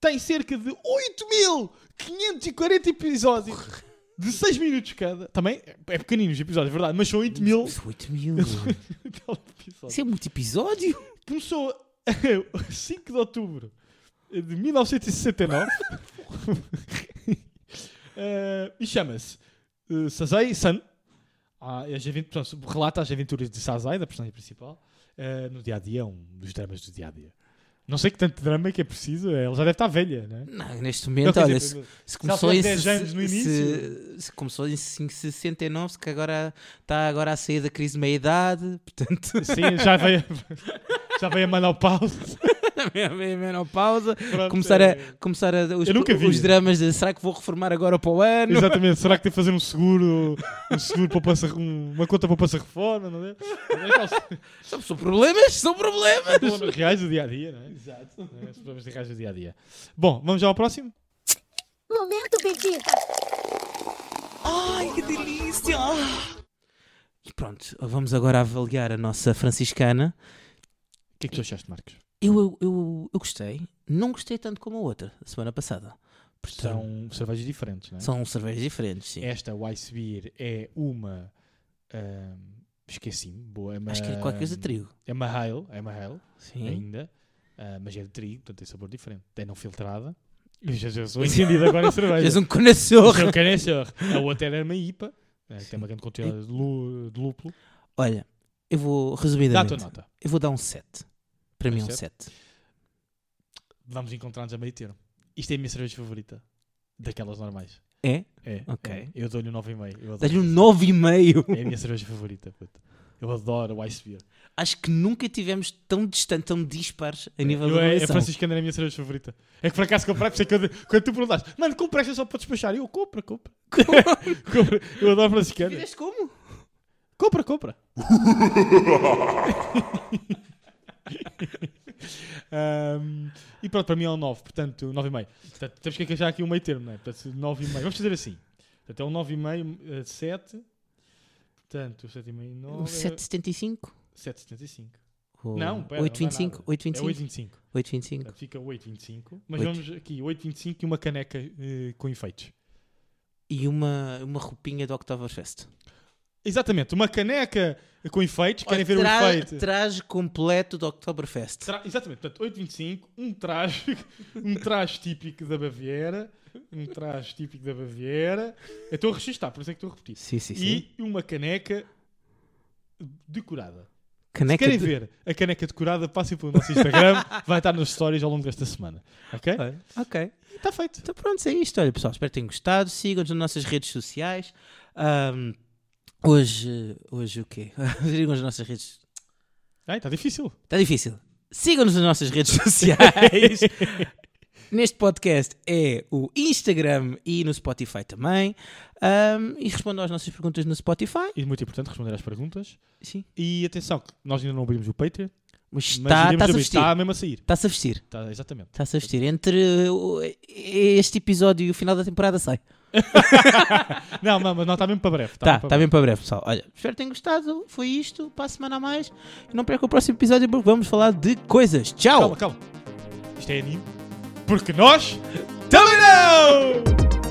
Tem cerca de 8.540 episódios de 6 minutos cada. Também é pequenino os episódios, é verdade, mas são 8 mil. 8 mil. episódios. Isso é muito episódio. Começou 5 de outubro de 1969 Eh, e chama-se uh, Sazai San. Ah, as portanto, relata as aventuras de Sazai, da personagem principal, eh, no dia a dia, um dos dramas do dia a dia. Não sei que tanto drama é que é preciso, ela já deve estar velha, né? Não, neste Não, momento, quer olha, dizer, se, se começou em, tiver 10 se- se- se começou em 69, se que agora está agora a sair da crise de meia-idade, portanto, Sim, já veio, já veio a menopausa. meia menopausa, Pronto, começar é- a, começar a, os, Eu nunca vi. os dramas de será que vou reformar agora para o ano? Exatamente, será que tem que fazer um seguro, um seguro poupança, um- uma conta poupança reforma, não é? São, são problemas, são problemas. Problemas reais do dia a dia, não é? Exato. Os problemas reais do dia a dia. Bom, vamos já ao próximo? Momento Vegeta. Ai, que delícia! E pronto, vamos agora avaliar a nossa franciscana. O que é que tu achaste, Marcos? Eu, eu, eu, gostei, não gostei tanto como a outra, a semana passada. Portanto, São cervejas diferentes, não é? são cervejas diferentes, sim. Esta Weiss Beer é uma. ahm, Esqueci-me. Boa, é uma, Acho que é qualquer coisa de trigo. É uma ale, é uma ale Sim. ainda, ah, mas é de trigo, portanto tem sabor diferente. É não filtrada. Eu já, já sou entendido agora em cerveja. És um conhecedor. É só. A outra era uma IPA, né, que tem uma grande quantidade de, de lúpulo. Olha, eu vou Dá a resumidamente. tua nota. Eu vou dar um 7. Para Um mim, um sete? 7. Vamos encontrar-nos a meio termo. Isto é a minha cerveja favorita. Daquelas normais. É? É. Ok. é. Eu dou-lhe um 9,5. Eu adoro Dá-lhe um essa 9,5. cerveja. É a minha cerveja favorita. puto. Eu adoro o Ice Beer. Acho que nunca tivemos tão distante, tão dispares a nível Eu, de é, a avaliação. franciscana é a minha cerveja favorita. É que por acaso comprei, por isso é que quando, quando tu perguntaste, mano, compra esta só para despachar. Eu, compra, compra. compra. Eu adoro franciscana. Fizeste como? Compra, compra. Ahm, e pronto, para mim é um 9, portanto, 9,5. Portanto, temos que encaixar aqui um meio termo, não é? Portanto, 9,5. Vamos fazer assim. Portanto, é um 9,5, eh, 7. Portanto, 7,5 e 9. O 775? 7,75. Ou Não, pera, 825? não dá nada. É 825? 8,25. 825. Portanto, fica 8,25. Mas Oito. vamos aqui, 8,25 e uma caneca eh, com efeitos. E uma, uma roupinha do Oktoberfest. Exatamente, uma caneca com efeitos. Querem ver o efeito? Traje completo do Oktoberfest. Tra- Exatamente, portanto, 8,25, um traje, um traje típico da Baviera, um traje típico da Baviera. Eu estou a registrar, por isso é que estou a repetir. Sim, sim, sim. E uma caneca decorada. Caneca Se querem de- ver a caneca decorada, passem pelo nosso Instagram, vai estar nas stories ao longo desta semana. Ok? Ok. Está feito. Então pronto, é isto. Olha, pessoal, espero que tenham gostado. Sigam-nos nas nossas redes sociais. Ahm, hoje, hoje o quê? Sigam-nos nas nossas redes... Ai, Está difícil. Está difícil. Sigam-nos nas nossas redes sociais. Neste podcast é o Instagram e no Spotify também. Ahm, e respondam às nossas perguntas no Spotify. E muito importante responder às perguntas. Sim. E atenção, que nós ainda não abrimos o Patreon, Mas está- está-se a vestir. Está mesmo a sair. Está-se a vestir. Está, exatamente. Está-se a vestir. Entre este episódio e o final da temporada sai. Não, não, mas não está mesmo para breve. Tá, mesmo para está bem para breve, pessoal. Olha, espero que tenham gostado. Foi isto. Para a semana a mais. E não percam o próximo episódio porque vamos falar de coisas. Tchau! Calma, calma. Isto é anime. Porque nós também não!